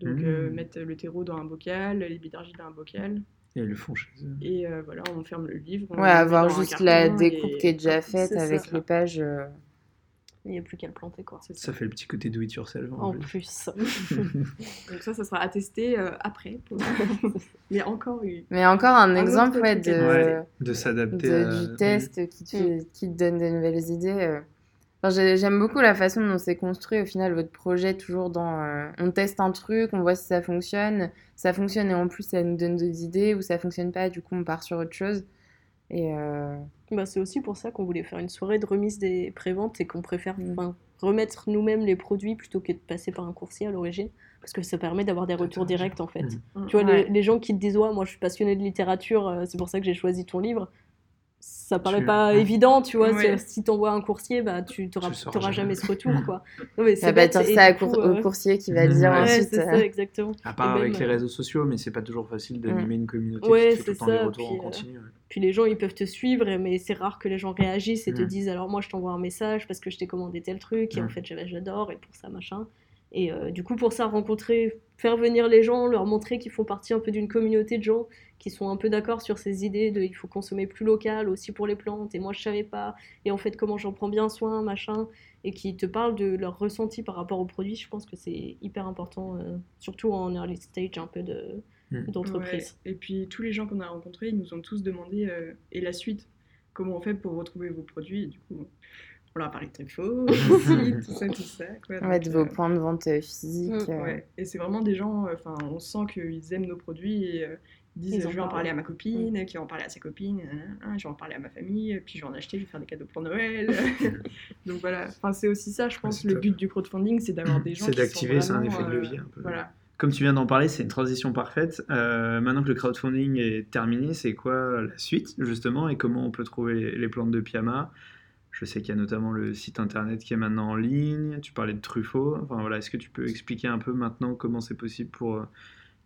[SPEAKER 3] Donc euh, mettre le terreau dans un bocal, les billes d'argile dans un bocal.
[SPEAKER 2] Et le font chez eux.
[SPEAKER 3] Et euh, voilà, on ferme le livre. on
[SPEAKER 1] Ouais, avoir juste la
[SPEAKER 3] et-
[SPEAKER 1] découpe qui est déjà faite avec
[SPEAKER 3] ça.
[SPEAKER 1] les pages. euh,
[SPEAKER 4] Il n'y a plus qu'à le planter, quoi.
[SPEAKER 2] Ça fait le petit côté do it yourself.
[SPEAKER 4] En
[SPEAKER 2] En plus.
[SPEAKER 4] plus.
[SPEAKER 3] Donc ça, ça sera attesté euh, après. pour- Mais encore eu.
[SPEAKER 1] Mais encore un,
[SPEAKER 3] Un
[SPEAKER 1] exemple ouais, de,
[SPEAKER 2] Ouais, de s'adapter
[SPEAKER 1] de-
[SPEAKER 2] à-
[SPEAKER 1] du test qui te,
[SPEAKER 4] Mm.
[SPEAKER 1] qui te donne des nouvelles idées. euh. Enfin, j'ai- J'aime beaucoup la façon dont c'est construit au final votre projet, toujours dans euh, on teste un truc, on voit si ça fonctionne, ça fonctionne et en plus ça nous donne d'autres idées, ou ça fonctionne pas, du coup on part sur autre chose. Et euh,
[SPEAKER 4] Bah, c'est aussi pour ça qu'on voulait faire une soirée de remise des préventes et qu'on préfère
[SPEAKER 1] Mm.
[SPEAKER 4] remettre nous-mêmes les produits plutôt que de passer par un coursier à l'origine. Parce que ça permet d'avoir des retours directs en fait.
[SPEAKER 2] Mm.
[SPEAKER 4] Tu vois,
[SPEAKER 1] Ouais.
[SPEAKER 4] les, les gens qui te disent Ouais, moi je suis passionné de littérature, euh, c'est pour ça que j'ai choisi ton livre. Ça paraît
[SPEAKER 2] Tu-
[SPEAKER 4] pas
[SPEAKER 2] Ouais.
[SPEAKER 4] évident, tu vois.
[SPEAKER 3] Ouais.
[SPEAKER 4] Si t'envoies un coursier, bah, tu n'auras jamais
[SPEAKER 2] jamais.
[SPEAKER 4] ce retour, quoi. Non, mais
[SPEAKER 1] ça va dire
[SPEAKER 4] et
[SPEAKER 1] ça à
[SPEAKER 4] du
[SPEAKER 1] cour-
[SPEAKER 4] coup, euh,
[SPEAKER 1] au coursier qui va dire
[SPEAKER 2] Ouais,
[SPEAKER 1] ensuite.
[SPEAKER 4] c'est
[SPEAKER 1] euh,
[SPEAKER 4] ça, exactement.
[SPEAKER 2] À part avec les
[SPEAKER 4] euh,
[SPEAKER 2] réseaux sociaux, mais c'est pas toujours facile d'animer une communauté
[SPEAKER 4] Ouais,
[SPEAKER 2] qui fait tout le temps
[SPEAKER 4] ça,
[SPEAKER 2] retours
[SPEAKER 4] puis,
[SPEAKER 2] en
[SPEAKER 4] euh,
[SPEAKER 2] continu. ouais.
[SPEAKER 4] Puis les gens, ils peuvent te suivre, mais c'est rare que les gens réagissent et te
[SPEAKER 2] Mm.
[SPEAKER 4] disent alors moi je t'envoie un message parce que je t'ai commandé tel truc et en
[SPEAKER 2] Mm.
[SPEAKER 4] fait j'adore et pour ça machin. Et euh, du coup pour ça rencontrer, faire venir les gens, leur montrer qu'ils font partie un peu d'une communauté de gens qui sont un peu d'accord sur ces idées de il faut consommer plus local aussi pour les plantes et moi je savais pas et en fait comment j'en prends bien soin machin et qui te parlent de leur ressenti par rapport aux produits. Je pense que c'est hyper important euh, surtout en early stage un peu de
[SPEAKER 2] Mm.
[SPEAKER 4] d'entreprise.
[SPEAKER 3] Ouais. Et puis tous les gens qu'on a rencontrés, ils nous ont tous demandé euh, et la suite, comment on fait pour retrouver vos produits. Et du coup, on leur a parlé de Truffaut, tout ça, tout ça. Quoi.
[SPEAKER 1] ouais, de vos
[SPEAKER 3] euh,
[SPEAKER 1] points de vente physiques.
[SPEAKER 4] Mm.
[SPEAKER 1] euh,
[SPEAKER 3] ouais. Et c'est vraiment des gens, euh, enfin, on sent qu'ils aiment nos produits et euh, disent je vais en parler à ma copine, qui va en parler à sa copine, nanana, je vais en parler à ma famille, puis je vais en acheter, je vais faire des cadeaux pour Noël. Donc voilà, enfin, c'est aussi ça, je pense, le
[SPEAKER 2] top.
[SPEAKER 3] but du crowdfunding, c'est d'avoir des gens
[SPEAKER 2] C'est
[SPEAKER 3] qui sont
[SPEAKER 2] d'activer, c'est un effet de
[SPEAKER 3] euh,
[SPEAKER 2] levier un peu.
[SPEAKER 3] Voilà.
[SPEAKER 2] Comme tu viens d'en parler, c'est une transition parfaite. Euh, maintenant que le crowdfunding est terminé, c'est quoi la suite justement et comment on peut trouver les, les plantes de Pyama Je sais qu'il y a notamment le site internet qui est maintenant en ligne. Tu parlais de Truffaut. Enfin voilà, est-ce que tu peux expliquer un peu maintenant comment c'est possible pour euh,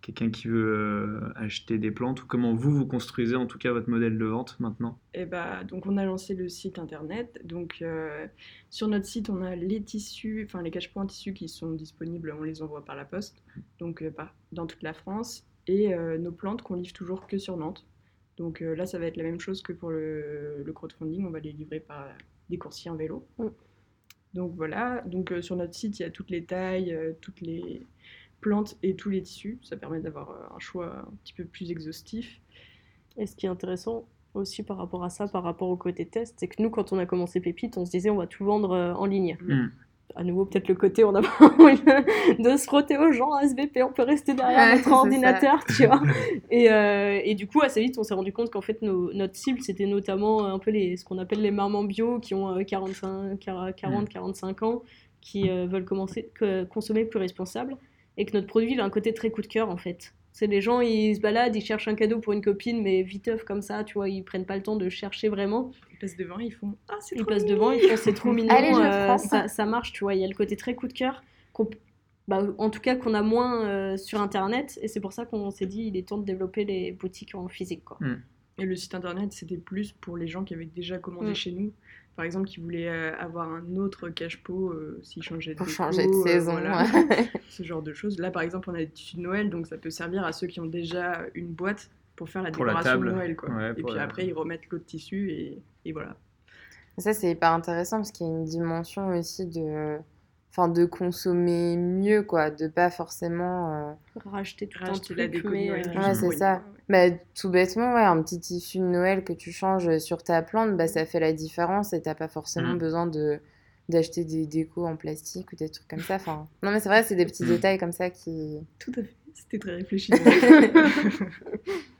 [SPEAKER 2] quelqu'un qui veut euh, acheter des plantes ou comment vous vous construisez en tout cas votre modèle de vente maintenant?
[SPEAKER 3] Et bah, donc on a lancé le site internet. Donc euh, sur notre site, on a les tissus, enfin les cache-points en tissu qui sont disponibles, on les envoie par la poste, donc euh, par- dans toute la France. Et euh, nos plantes qu'on livre toujours que sur Nantes. Donc euh, là, ça va être la même chose que pour le, le crowdfunding, on va les livrer par des coursiers en vélo.
[SPEAKER 4] Mm.
[SPEAKER 3] Donc voilà, donc euh, sur notre site, il y a toutes les tailles, euh, toutes les plantes et tous les tissus. Ça permet d'avoir euh, un choix un petit peu plus exhaustif.
[SPEAKER 4] Et ce qui est intéressant aussi par rapport à ça, par rapport au côté test, c'est que nous, quand on a commencé Pépite, on se disait on va tout vendre euh, en ligne.
[SPEAKER 2] Mm.
[SPEAKER 4] À nouveau, peut-être le côté on a pas envie de se frotter aux gens, SVP, on peut rester derrière
[SPEAKER 1] Ouais,
[SPEAKER 4] notre
[SPEAKER 1] ça.
[SPEAKER 4] ordinateur, tu vois. Et, euh, et du coup, assez vite, on s'est rendu compte qu'en fait, nos- notre cible, c'était notamment un peu les, ce qu'on appelle les mamans bio qui ont euh, 45, 40, 45 ans, qui euh, veulent commencer, que- consommer plus responsable, et que notre produit, il a un côté très coup de cœur, en fait. C'est les gens, ils se baladent, ils cherchent un cadeau pour une copine, mais viteuf comme ça, tu vois, ils prennent pas le temps de chercher vraiment.
[SPEAKER 3] Ils passent devant, ils font Ah, c'est
[SPEAKER 4] Ils
[SPEAKER 3] trop
[SPEAKER 4] passent
[SPEAKER 3] mignon
[SPEAKER 4] devant, ils font c'est trop mignon,
[SPEAKER 1] Allez,
[SPEAKER 4] euh, ça, ça marche, tu vois. Il y a le côté très coup de cœur, bah, en tout cas qu'on a moins euh, sur internet, et c'est pour ça qu'on s'est dit il est temps de développer les boutiques en physique, quoi.
[SPEAKER 3] Et le site internet, c'était plus pour les gens qui avaient déjà commandé
[SPEAKER 4] Mm.
[SPEAKER 3] chez nous. Par exemple, qui voulaient euh, avoir un autre cache-pot euh, s'ils changeaient de
[SPEAKER 1] Pour
[SPEAKER 3] déco,
[SPEAKER 1] changer de
[SPEAKER 3] euh,
[SPEAKER 1] saison.
[SPEAKER 3] voilà,
[SPEAKER 1] ouais.
[SPEAKER 3] ce genre de choses. Là, par exemple, on a des tissus de Noël, donc ça peut servir à ceux qui ont déjà une boîte pour faire la
[SPEAKER 2] Pour la
[SPEAKER 3] décoration
[SPEAKER 2] table.
[SPEAKER 3] de Noël. Quoi.
[SPEAKER 2] Ouais,
[SPEAKER 3] et puis
[SPEAKER 2] la-
[SPEAKER 3] après, ils remettent l'autre tissu et, et voilà.
[SPEAKER 1] Ça, c'est hyper intéressant parce qu'il y a une dimension aussi de, enfin, de consommer mieux, quoi, de pas forcément. euh,
[SPEAKER 4] Racheter tout
[SPEAKER 3] Racheter
[SPEAKER 4] un
[SPEAKER 3] la déco
[SPEAKER 4] mais,
[SPEAKER 3] Noël.
[SPEAKER 4] euh,
[SPEAKER 1] Ouais, c'est ça.
[SPEAKER 3] ouais.
[SPEAKER 1] Bah, tout bêtement, ouais, un petit tissu de Noël que tu changes sur ta plante, bah, ça fait la différence et t'as pas forcément
[SPEAKER 2] Mm.
[SPEAKER 1] besoin de d'acheter des décos en plastique ou des trucs comme ça. Enfin, non, mais c'est vrai, c'est des petits détails comme ça qui.
[SPEAKER 3] Tout à fait, c'était très réfléchi.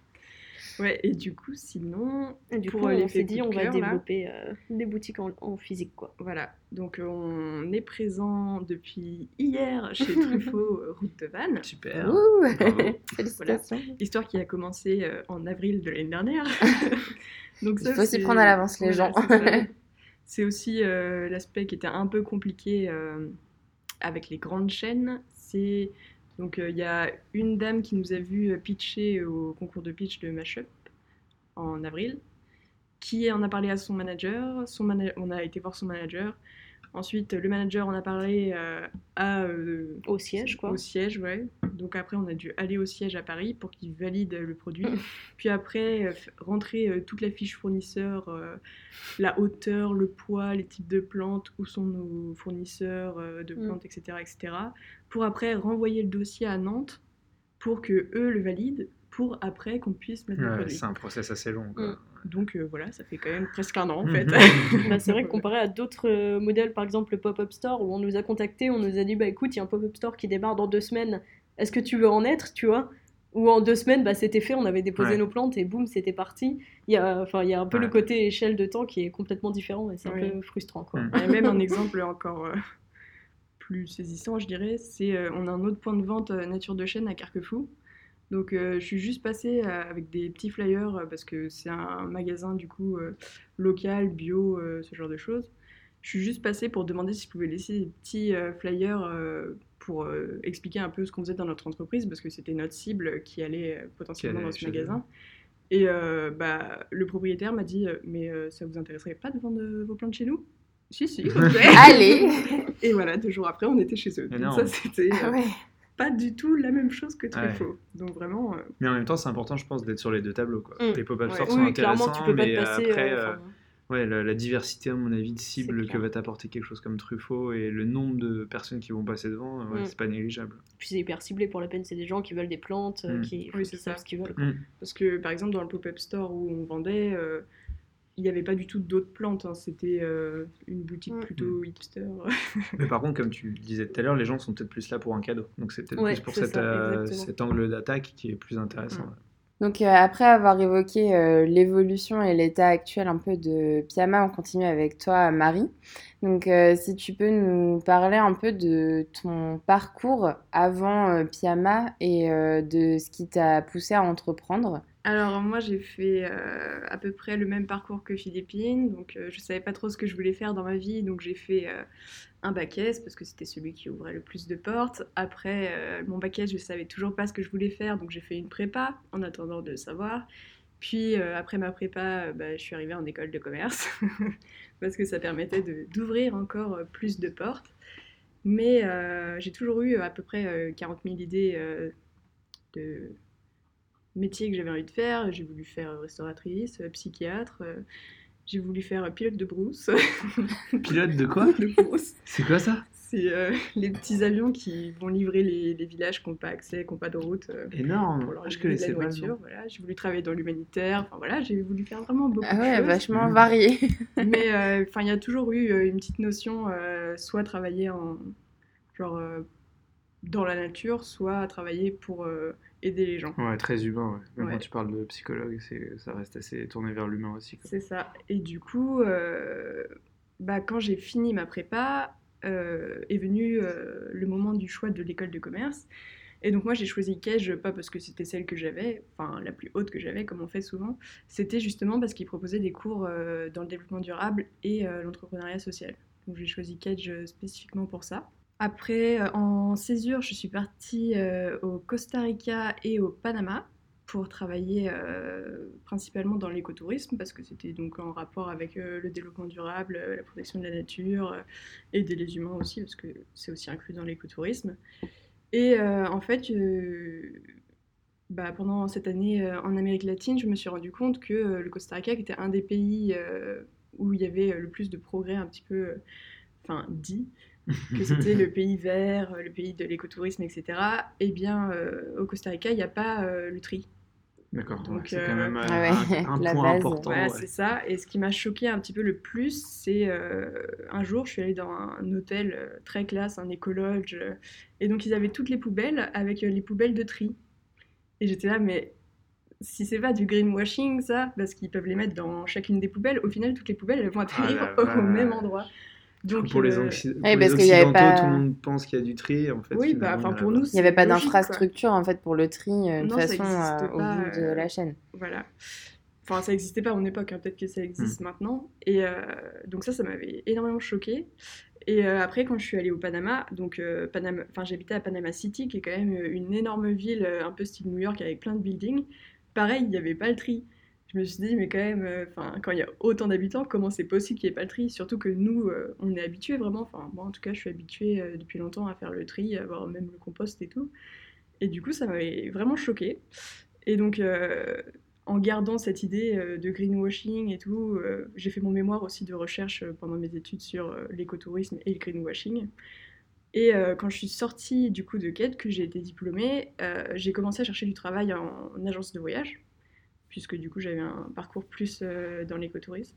[SPEAKER 3] ouais, et du coup, sinon,
[SPEAKER 4] Et du
[SPEAKER 3] Pour,
[SPEAKER 4] coup,
[SPEAKER 3] euh,
[SPEAKER 4] on
[SPEAKER 3] l'effet
[SPEAKER 4] s'est dit on va
[SPEAKER 3] là.
[SPEAKER 4] développer euh, des boutiques en, en physique, quoi.
[SPEAKER 3] Voilà, donc euh, on est présent depuis hier chez Truffaut, route de Vannes.
[SPEAKER 2] Super.
[SPEAKER 1] Ouh.
[SPEAKER 3] Histoire qui a commencé euh, en avril de l'année dernière. donc
[SPEAKER 1] Il faut s'y prendre à l'avance, les gens.
[SPEAKER 3] c'est ça. C'est aussi euh, l'aspect qui était un peu compliqué euh, avec les grandes chaînes. C'est donc euh, il y a une dame qui nous a vu pitcher au concours de pitch de Mashup en avril, qui en a parlé à son manager. Son mana- on a été voir son manager. Ensuite, le manager en a parlé euh, à euh,
[SPEAKER 4] Au siège, quoi.
[SPEAKER 3] au siège, ouais. Donc après, on a dû aller au siège à Paris pour qu'ils valident le produit. Puis après, euh, rentrer euh, toute la fiche fournisseur, euh, la hauteur, le poids, les types de plantes, où sont nos fournisseurs de
[SPEAKER 4] Mm.
[SPEAKER 3] plantes, etc., etc. Pour après renvoyer le dossier à Nantes pour que eux le valident, pour après qu'on puisse mettre le
[SPEAKER 2] Ouais,
[SPEAKER 3] produit.
[SPEAKER 2] c'est un process assez long. quoi.
[SPEAKER 4] Mm.
[SPEAKER 3] Donc euh, voilà, ça fait quand même presque un an en fait.
[SPEAKER 4] Bah, c'est vrai que comparé à d'autres euh, modèles, par exemple le pop-up store, où on nous a contacté, on nous a dit bah écoute, il y a un pop-up store qui démarre dans deux semaines, est-ce que tu veux en être, tu vois? Ou en deux semaines, bah, c'était fait, on avait déposé
[SPEAKER 2] Ouais.
[SPEAKER 4] nos plantes et boum, c'était parti. Il y a, enfin, il y a un peu le côté échelle de temps qui est complètement différent et c'est un peu frustrant. Quoi.
[SPEAKER 2] Mm.
[SPEAKER 3] Il y a même un exemple encore euh, plus saisissant, je dirais. C'est euh, on a un autre point de vente euh, nature de chêne à Carquefou. Donc euh, je suis juste passée euh, avec des petits flyers euh, parce que c'est un magasin du coup euh, local, bio, euh, ce genre de choses. Je suis juste passée pour demander si je pouvais laisser des petits euh, flyers euh, pour euh, expliquer un peu ce qu'on faisait dans notre entreprise parce que c'était notre cible qui allait euh, potentiellement
[SPEAKER 2] allait
[SPEAKER 3] dans ce magasin. Et euh, bah, le propriétaire m'a dit Mais euh, ça vous intéresserait pas de vendre vos plantes chez nous? Si, si, ok.
[SPEAKER 1] Allez
[SPEAKER 3] Et voilà, deux jours après, on était chez eux. Donc ça, c'était euh,
[SPEAKER 1] Ah ouais.
[SPEAKER 3] pas du tout la même chose que très
[SPEAKER 2] Ouais.
[SPEAKER 3] faux. Donc vraiment, euh,
[SPEAKER 2] Mais en même temps, c'est important, je pense, d'être sur les deux tableaux. Quoi.
[SPEAKER 4] Mm.
[SPEAKER 2] Les pop-up
[SPEAKER 3] Ouais.
[SPEAKER 2] stores
[SPEAKER 4] Oui,
[SPEAKER 2] sont
[SPEAKER 4] oui,
[SPEAKER 2] intéressants,
[SPEAKER 4] tu peux pas
[SPEAKER 2] mais
[SPEAKER 4] te passer.
[SPEAKER 2] après,
[SPEAKER 4] euh,
[SPEAKER 2] euh,
[SPEAKER 4] enfin,
[SPEAKER 2] ouais, la, la diversité, à mon avis, de cibles que va t'apporter quelque chose comme Truffaut et le nombre de personnes qui vont passer devant, ouais,
[SPEAKER 4] Mm.
[SPEAKER 2] c'est pas négligeable.
[SPEAKER 4] Puis c'est hyper ciblé pour la peine, c'est des gens qui veulent des plantes, euh,
[SPEAKER 2] Mm.
[SPEAKER 4] qui,
[SPEAKER 3] Oui,
[SPEAKER 4] qui
[SPEAKER 3] c'est
[SPEAKER 4] savent
[SPEAKER 3] ça.
[SPEAKER 4] ce qu'ils veulent.
[SPEAKER 2] Mm.
[SPEAKER 3] parce que par exemple, dans le pop-up store où on vendait, euh, il n'y avait pas du tout d'autres plantes. hein. C'était euh, une boutique
[SPEAKER 4] Mm.
[SPEAKER 3] plutôt hipster.
[SPEAKER 2] Mais par contre, comme tu le disais tout à l'heure, les gens sont peut-être plus là pour un cadeau. Donc c'est peut-être
[SPEAKER 4] Ouais,
[SPEAKER 2] plus pour cette,
[SPEAKER 4] ça,
[SPEAKER 2] euh, cet angle d'attaque qui est plus intéressant.
[SPEAKER 3] Mm.
[SPEAKER 1] Donc euh, après avoir évoqué euh, l'évolution et l'état actuel un peu de Pyama, on continue avec toi Marie. Donc euh, si tu peux nous parler un peu de ton parcours avant Pyama et de ce qui t'a poussé à entreprendre.
[SPEAKER 3] Alors moi j'ai fait euh, à peu près le même parcours que Philippine, donc euh, je savais pas trop ce que je voulais faire dans ma vie, donc j'ai fait euh, un bac S parce que c'était celui qui ouvrait le plus de portes. Après euh, mon bac S je savais toujours pas ce que je voulais faire, donc j'ai fait une prépa en attendant de savoir. Puis après ma prépa, bah, je suis arrivée en école de commerce parce que ça permettait d'ouvrir encore plus de portes. Mais j'ai toujours eu à peu près euh, 40 000 idées de métiers que j'avais envie de faire. J'ai voulu faire euh, restauratrice, euh, psychiatre, euh, j'ai voulu faire pilote de brousse.
[SPEAKER 2] Pilote de quoi
[SPEAKER 3] de brousse.
[SPEAKER 2] C'est quoi ça?
[SPEAKER 3] C'est euh, les petits avions qui vont livrer les, les villages qui n'ont pas accès, qui n'ont pas de route. euh,
[SPEAKER 2] Énorme.
[SPEAKER 3] pour leur
[SPEAKER 2] je
[SPEAKER 3] la
[SPEAKER 2] connaissais nom.
[SPEAKER 3] voilà. J'ai voulu travailler dans l'humanitaire, enfin voilà, j'ai voulu faire vraiment beaucoup
[SPEAKER 1] Ah ouais,
[SPEAKER 3] de choses.
[SPEAKER 1] vachement varié.
[SPEAKER 3] Mais euh, enfin, il y a toujours eu une petite notion, euh, soit travailler en genre euh, dans la nature, soit travailler pour euh, aider les gens.
[SPEAKER 2] Ouais, très humain. Ouais. Même
[SPEAKER 3] Ouais.
[SPEAKER 2] quand tu parles de psychologue, ça reste assez tourné vers l'humain aussi.
[SPEAKER 3] C'est ça. Et du coup, euh, bah, quand j'ai fini ma prépa, euh, est venu le moment du choix de l'école de commerce. Et donc moi j'ai choisi Cage pas parce que c'était celle que j'avais, enfin la plus haute que j'avais comme on fait souvent, c'était justement parce qu'ils proposaient des cours dans le développement durable et l'entrepreneuriat social. Donc j'ai choisi Cage spécifiquement pour ça. Après, euh, en césure, je suis partie euh, au Costa Rica et au Panama pour travailler euh, principalement dans l'écotourisme parce que c'était donc en rapport avec le développement durable, la protection de la nature, euh, aider les humains aussi parce que c'est aussi inclus dans l'écotourisme. Et en fait, bah, pendant cette année en Amérique latine, je me suis rendu compte que le Costa Rica, qui était un des pays où il y avait le plus de progrès un petit peu, enfin dit, que c'était le pays vert, le pays de l'écotourisme, etc. Eh bien, euh, au Costa Rica, il n'y a pas euh, le tri.
[SPEAKER 2] D'accord,
[SPEAKER 3] Donc,
[SPEAKER 2] ouais, c'est
[SPEAKER 3] euh,
[SPEAKER 2] quand même euh,
[SPEAKER 1] Ah ouais,
[SPEAKER 2] un, point
[SPEAKER 1] base.
[SPEAKER 2] important.
[SPEAKER 3] Voilà,
[SPEAKER 2] ouais.
[SPEAKER 3] c'est ça. Et ce qui m'a choqué un petit peu le plus, c'est euh, un jour, je suis allée dans un hôtel très classe, un écologe, et donc ils avaient toutes les poubelles avec euh, les poubelles de tri. Et j'étais là, mais si c'est pas du greenwashing, ça, parce qu'ils peuvent les mettre dans chacune des poubelles, au final, toutes les poubelles, elles vont atterrir
[SPEAKER 2] Ah
[SPEAKER 3] au même endroit. Donc,
[SPEAKER 2] pour les,
[SPEAKER 3] euh,
[SPEAKER 2] pour
[SPEAKER 1] y avait
[SPEAKER 2] Occidentaux,
[SPEAKER 1] pas-
[SPEAKER 2] tout le monde pense qu'il y a du tri. En fait,
[SPEAKER 3] Oui, bah,
[SPEAKER 2] il
[SPEAKER 3] pour nous,
[SPEAKER 1] n'y avait pas d'infrastructure en fait pour le tri euh, de
[SPEAKER 3] Non,
[SPEAKER 1] façon euh, au bout de
[SPEAKER 3] euh,
[SPEAKER 1] la chaîne.
[SPEAKER 3] Voilà. Enfin, ça n'existait pas à mon époque, hein, peut-être que ça existe maintenant. Et euh, donc ça, ça m'avait énormément choqué. Et euh, après, quand je suis allée au Panama, donc euh, Panama, enfin j'habitais à Panama City, qui est quand même une énorme ville, euh, un peu style New York, avec plein de buildings. Pareil, il n'y avait pas le tri. Je me suis dit, mais quand même, euh, quand il y a autant d'habitants, comment c'est possible qu'il n'y ait pas le tri? Surtout que nous, euh, on est habitués vraiment. Enfin, moi, en tout cas, je suis habituée euh, depuis longtemps à faire le tri, avoir même le compost et tout. Et du coup, ça m'avait vraiment choqué. Et donc, en gardant cette idée de greenwashing et tout, j'ai fait mon mémoire aussi de recherche pendant mes études sur l'écotourisme et le greenwashing. Et quand je suis sortie du coup de quête, que j'ai été diplômée, j'ai commencé à chercher du travail en, agence de voyage, puisque du coup j'avais un parcours plus dans l'écotourisme.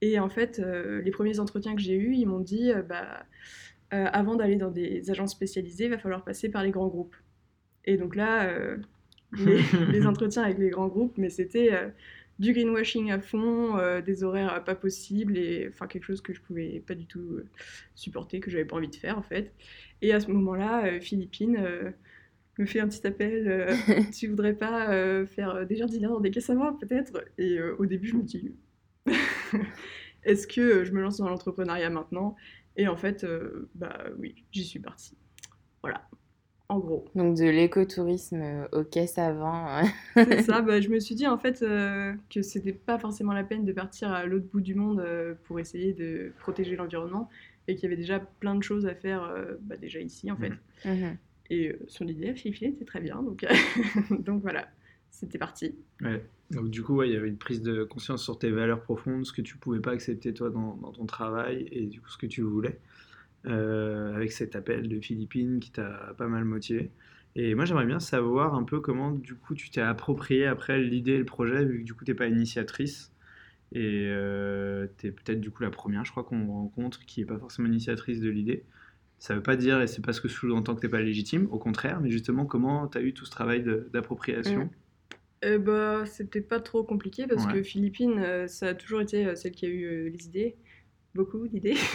[SPEAKER 3] Et en fait, les premiers entretiens que j'ai eus, ils m'ont dit, bah, avant d'aller dans des agences spécialisées, il va falloir passer par les grands groupes. Et donc là, les, entretiens avec les grands groupes, mais c'était euh, du greenwashing à fond, euh, des horaires pas possibles, et enfin quelque chose que je pouvais pas du tout euh, supporter, que j'avais pas envie de faire en fait. Et à ce moment-là, Philippine me fait un petit appel, tu voudrais pas faire des jardinières dans des caisses à vin peut-être? Et au début, je me dis, est-ce que je me lance dans l'entrepreneuriat maintenant? Et en fait, bah oui, j'y suis partie. Voilà en gros.
[SPEAKER 1] Donc de l'écotourisme euh, au caisse à
[SPEAKER 3] c'est ça, bah, je me suis dit en fait euh, que c'était pas forcément la peine de partir à l'autre bout du monde euh, pour essayer de protéger l'environnement et qu'il y avait déjà plein de choses à faire bah, déjà ici en fait. Mmh. Mmh. Et son idée à Philippe était très bien, donc, donc voilà, c'était parti.
[SPEAKER 2] Ouais. Donc du coup, il y avait une prise de conscience sur tes valeurs profondes, ce que tu pouvais pas accepter toi dans, ton travail et du coup ce que tu voulais. Euh, avec cet appel de Philippines qui t'a pas mal motivé. Et moi, j'aimerais bien savoir un peu comment, du coup, tu t'es approprié après l'idée et le projet, vu que du coup, tu n'es pas initiatrice. Et euh, tu es peut-être du coup la première, je crois, qu'on rencontre qui n'est pas forcément initiatrice de l'idée. Ça ne veut pas dire, et c'est pas ce que sous-entend que tu n'es pas légitime, au contraire, mais justement, comment tu as eu tout ce travail d'appropriation
[SPEAKER 3] mmh. euh, bah, C'était pas trop compliqué parce que Philippine, euh, ça a toujours été celle qui a eu les idées, beaucoup d'idées.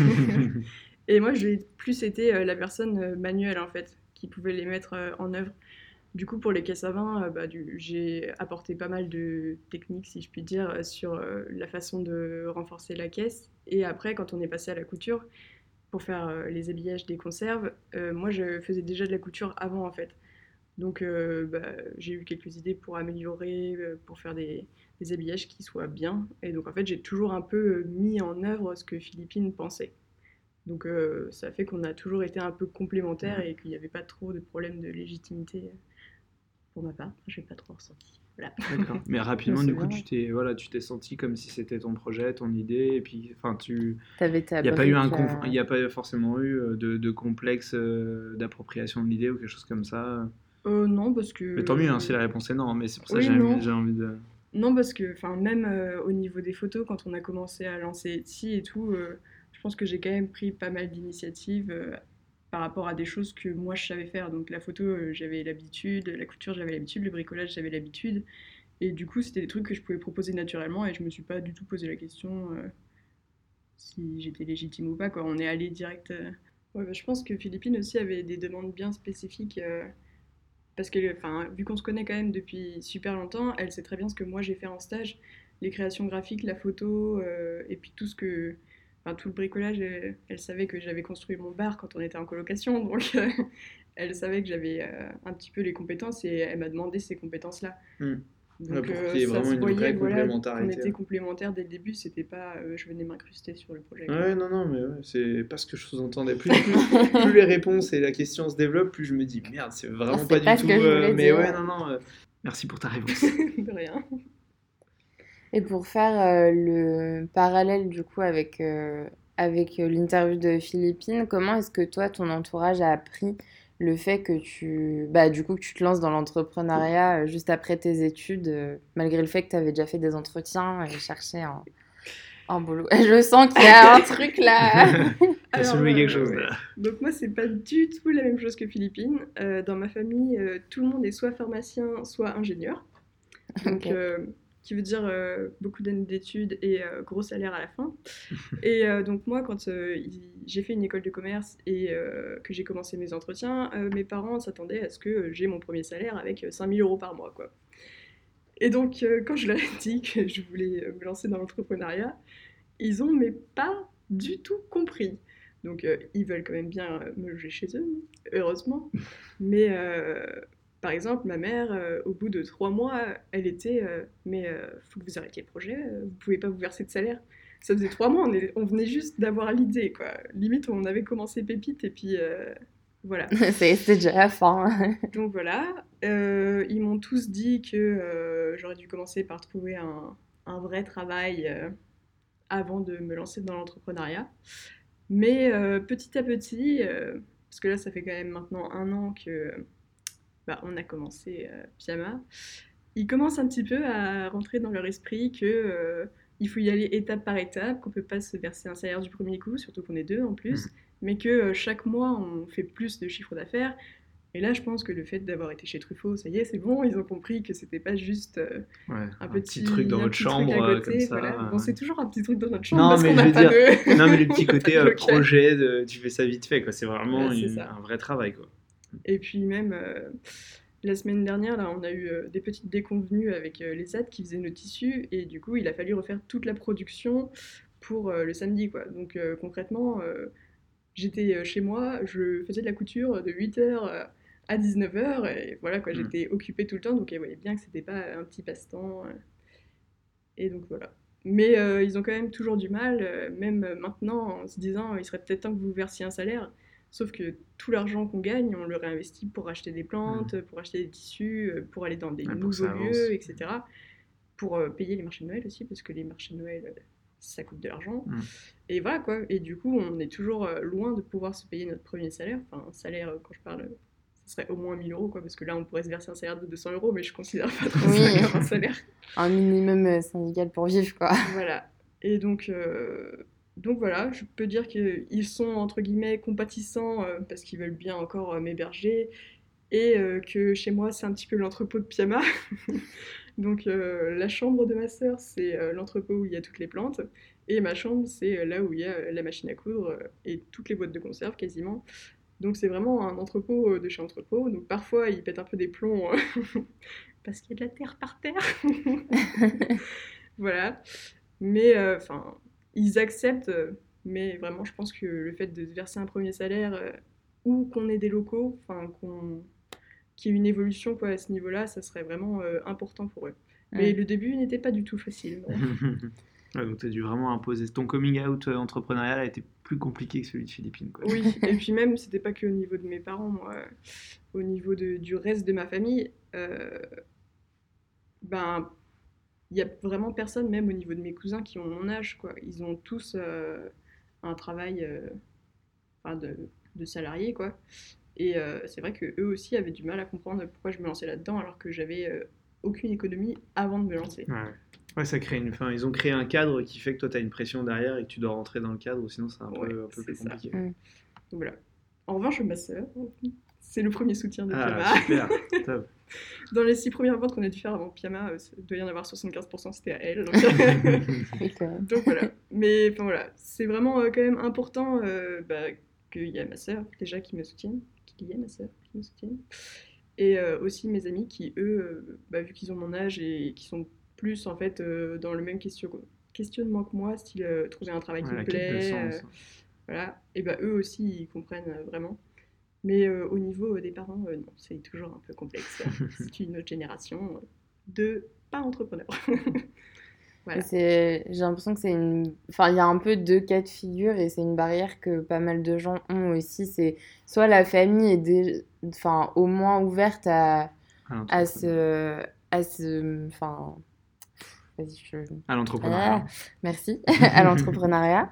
[SPEAKER 3] Et moi, j'ai plus été euh, la personne euh, manuelle, en fait, qui pouvait les mettre euh, en œuvre. Du coup, pour les caisses à vin, bah, j'ai apporté pas mal de techniques, si je puis dire, sur la façon de renforcer la caisse. Et après, quand on est passé à la couture, pour faire les habillages des conserves, moi, je faisais déjà de la couture avant, en fait. Donc, bah, j'ai eu quelques idées pour améliorer, pour faire des, des, habillages qui soient bien. Et donc, en fait, j'ai toujours un peu mis en œuvre ce que Philippine pensait. Donc euh, ça fait qu'on a toujours été un peu complémentaires et qu'il n'y avait pas trop de problème de légitimité euh, pour ma part. Je n'ai pas trop ressenti.
[SPEAKER 2] D'accord. Mais rapidement, du coup, tu t'es voilà, tu t'es senti comme si c'était ton projet, ton idée, et puis, enfin, tu. Il n'y a pas eu un, il a pas forcément eu euh, de, de complexe d'appropriation de l'idée ou quelque chose comme ça?
[SPEAKER 3] non, parce que.
[SPEAKER 2] Mais tant mieux, hein, si la réponse est non. Mais c'est pour ça que j'ai envie, de.
[SPEAKER 3] Non, parce que, enfin, même au niveau des photos, quand on a commencé à lancer Etsy et tout je pense que j'ai quand même pris pas mal d'initiatives euh, par rapport à des choses que moi je savais faire. Donc la photo, euh, j'avais l'habitude, la couture, j'avais l'habitude, le bricolage, j'avais l'habitude. Et du coup, c'était des trucs que je pouvais proposer naturellement et je me suis pas du tout posé la question euh, si j'étais légitime ou pas. Quoi. On est allé direct. Ouais, bah, je pense que Philippine aussi avait des demandes bien spécifiques. parce que, enfin, vu qu'on se connaît quand même depuis super longtemps, elle sait très bien ce que moi j'ai fait en stage, les créations graphiques, la photo, et puis tout ce que tout le bricolage, elle, savait que j'avais construit mon bar quand on était en colocation, donc euh, elle savait que j'avais euh, un petit peu les compétences et elle m'a demandé ces compétences-là.
[SPEAKER 2] Hmm. Donc ouais, euh, ça se voyait,
[SPEAKER 3] voilà, on était complémentaires dès le début, c'était pas je venais m'incruster sur le projet.
[SPEAKER 2] Ouais, non, non, mais c'est parce que je sous-entendais. Plus, plus, les réponses et la question se développent, plus je me dis merde, c'est vraiment pas, du tout. mais ouais, non, non, merci pour ta réponse.
[SPEAKER 3] De rien.
[SPEAKER 1] Et pour faire euh, le parallèle du coup avec, euh, avec euh, l'interview de Philippine, comment est-ce que toi, ton entourage a appris le fait que tu, bah, du coup, que tu te lances dans l'entrepreneuriat juste après tes études, malgré le fait que tu avais déjà fait des entretiens et cherché en, en boulot? Je sens qu'il y a un truc là.
[SPEAKER 2] T'as soulevé quelque chose
[SPEAKER 3] là. Donc moi, c'est pas du tout la même chose que Philippine. dans ma famille, tout le monde est soit pharmacien, soit ingénieur. Donc qui veut dire euh, beaucoup d'années d'études et euh, gros salaire à la fin. et euh, donc moi, quand j'ai fait une école de commerce et que j'ai commencé mes entretiens, mes parents s'attendaient à ce que j'ai mon premier salaire avec 5000 euros par mois. Quoi. Et donc quand je leur ai dit que je voulais me lancer dans l'entrepreneuriat, ils ont mais pas du tout compris. Donc ils veulent quand même bien me loger chez eux, heureusement. Mais par exemple, ma mère, euh, au bout de trois mois, elle était euh, Mais il euh, faut que vous arrêtiez le projet, vous pouvez pas vous verser de salaire. Ça faisait trois mois, on, on venait juste d'avoir l'idée, quoi. Limite, on avait commencé Pépite et puis Voilà.
[SPEAKER 1] C'est déjà la fin.
[SPEAKER 3] Donc voilà, Euh, ils m'ont tous dit que euh, j'aurais dû commencer par trouver un, un vrai travail euh, avant de me lancer dans l'entrepreneuriat. Mais euh, petit à petit, euh, parce que là ça fait quand même maintenant un an que bah, on a commencé euh, Pyjama, ils commencent un petit peu à rentrer dans leur esprit que euh, il faut y aller étape par étape, qu'on peut pas se verser un salaire du premier coup, surtout qu'on est deux en plus, mais que euh, chaque mois on fait plus de chiffre d'affaires. Et là, je pense que le fait d'avoir été chez Truffaut, ça y est, c'est bon, ils ont compris que c'était pas juste euh,
[SPEAKER 2] Ouais,
[SPEAKER 3] un, petit,
[SPEAKER 2] truc dans
[SPEAKER 3] un
[SPEAKER 2] votre
[SPEAKER 3] petit truc
[SPEAKER 2] chambre,
[SPEAKER 3] côté,
[SPEAKER 2] comme ça.
[SPEAKER 3] voilà. Bon,
[SPEAKER 2] ouais.
[SPEAKER 3] c'est toujours un petit truc dans notre chambre
[SPEAKER 2] Non,
[SPEAKER 3] parce
[SPEAKER 2] mais
[SPEAKER 3] qu'on
[SPEAKER 2] je
[SPEAKER 3] n'a
[SPEAKER 2] veux
[SPEAKER 3] pas
[SPEAKER 2] dire-
[SPEAKER 3] de.
[SPEAKER 2] Non, mais le petit côté euh, projet, de, tu fais ça vite fait, quoi. C'est vraiment
[SPEAKER 3] Ouais,
[SPEAKER 2] une- un vrai travail, quoi.
[SPEAKER 3] Et puis même euh, la semaine dernière, là, on a eu euh, des petites déconvenues avec euh, les ZAD qui faisaient nos tissus et du coup, il a fallu refaire toute la production pour le samedi, quoi. Donc concrètement, j'étais chez moi, je faisais de la couture de 8h à 19h et voilà quoi,
[SPEAKER 2] Mm.
[SPEAKER 3] j'étais occupée tout le temps, donc elle voyait bien que c'était pas un petit passe-temps. Et donc voilà. Mais euh, ils ont quand même toujours du mal, euh, même maintenant, en se disant il serait peut-être temps que vous versiez un salaire. Sauf que tout l'argent qu'on gagne, on le réinvestit pour acheter des plantes, pour acheter des tissus, euh, pour aller dans des nouveaux lieux, etc. Pour euh, payer les marchés de Noël aussi, parce que les marchés de Noël, euh, ça coûte de l'argent.
[SPEAKER 2] Mm.
[SPEAKER 3] Et voilà quoi. Et du coup, on est toujours loin de pouvoir se payer notre premier salaire. Enfin, un salaire, quand je parle, ce serait au moins 1000 euros, quoi. Parce que là, on pourrait se verser un salaire de 200 euros, mais je considère pas trop
[SPEAKER 1] Oui.
[SPEAKER 3] ça comme un salaire.
[SPEAKER 1] Un minimum syndical pour vivre, quoi.
[SPEAKER 3] Voilà. Et donc, euh, donc voilà, je peux dire qu'ils sont entre guillemets compatissants euh, parce qu'ils veulent bien encore euh, m'héberger et euh, que chez moi c'est un petit peu l'entrepôt de pyjama. donc la chambre de ma sœur c'est l'entrepôt où il y a toutes les plantes et ma chambre c'est là où il y a la machine à coudre et toutes les boîtes de conserve quasiment. Donc c'est vraiment un entrepôt de chez entrepôt. Donc parfois il pète un peu des plombs parce qu'il y a de la terre par terre. voilà. Mais enfin, ils acceptent. euh, mais vraiment, je pense que le fait de se verser un premier salaire euh, ou qu'on ait des locaux, enfin qu'on qu'il y ait une évolution quoi à ce niveau-là, ça serait vraiment euh, important pour eux. Mais
[SPEAKER 1] Ouais.
[SPEAKER 3] le début n'était pas du tout facile.
[SPEAKER 2] Ouais, donc tu as dû vraiment imposer. Ton coming out entrepreneurial a été plus compliqué que celui de Philippines, quoi.
[SPEAKER 3] Oui, et puis même, c'était pas que au niveau de mes parents, moi, au niveau de- du reste de ma famille, euh, ben, il y a vraiment personne, même au niveau de mes cousins qui ont mon âge, quoi. Ils ont tous euh, un travail euh, enfin, de, de salarié, quoi. Et euh, c'est vrai que eux aussi avaient du mal à comprendre pourquoi je me lançais là-dedans, alors que j'avais euh, aucune économie avant de me lancer.
[SPEAKER 2] Ouais. Ouais, ça crée une. Enfin, ils ont créé un cadre qui fait que toi, tu as une pression derrière et que tu dois rentrer dans le cadre, ou sinon, c'est un peu,
[SPEAKER 3] Ouais,
[SPEAKER 2] un peu
[SPEAKER 3] c'est
[SPEAKER 2] plus
[SPEAKER 3] ça.
[SPEAKER 2] compliqué.
[SPEAKER 1] Mm.
[SPEAKER 3] Donc voilà. En revanche, ma sœur, c'est le premier soutien de
[SPEAKER 2] Ah, super, top.
[SPEAKER 3] Dans les six premières ventes qu'on a dû faire avant Pyjama, euh, il doit y en avoir 75%, c'était à elle. Donc, voilà. Mais enfin voilà, c'est vraiment euh, quand même important euh, bah, qu'il y a ma sœur déjà qui me soutienne, qu'il y ait ma sœur qui me soutienne. Et euh, aussi mes amis qui, eux, euh, bah, vu qu'ils ont mon âge et qui sont plus en fait euh, dans le même question- questionnement que moi, style euh, trouver un travail qui me plaît,
[SPEAKER 2] sens.
[SPEAKER 3] euh, voilà. Et bah eux aussi, ils comprennent euh, vraiment. Mais euh, au niveau euh, des parents, euh, non, c'est toujours un peu complexe. c'est une autre génération de pas entrepreneurs. Voilà.
[SPEAKER 1] C'est- J'ai l'impression que c'est une. Enfin, il y a un peu deux cas de figure et c'est une barrière que pas mal de gens ont aussi. C'est soit la famille est dé- enfin, au moins ouverte à,
[SPEAKER 2] À
[SPEAKER 1] ce. À ce enfin. Vas-y, je.
[SPEAKER 2] À l'entrepreneuriat.
[SPEAKER 1] Ah, merci, à l'entrepreneuriat.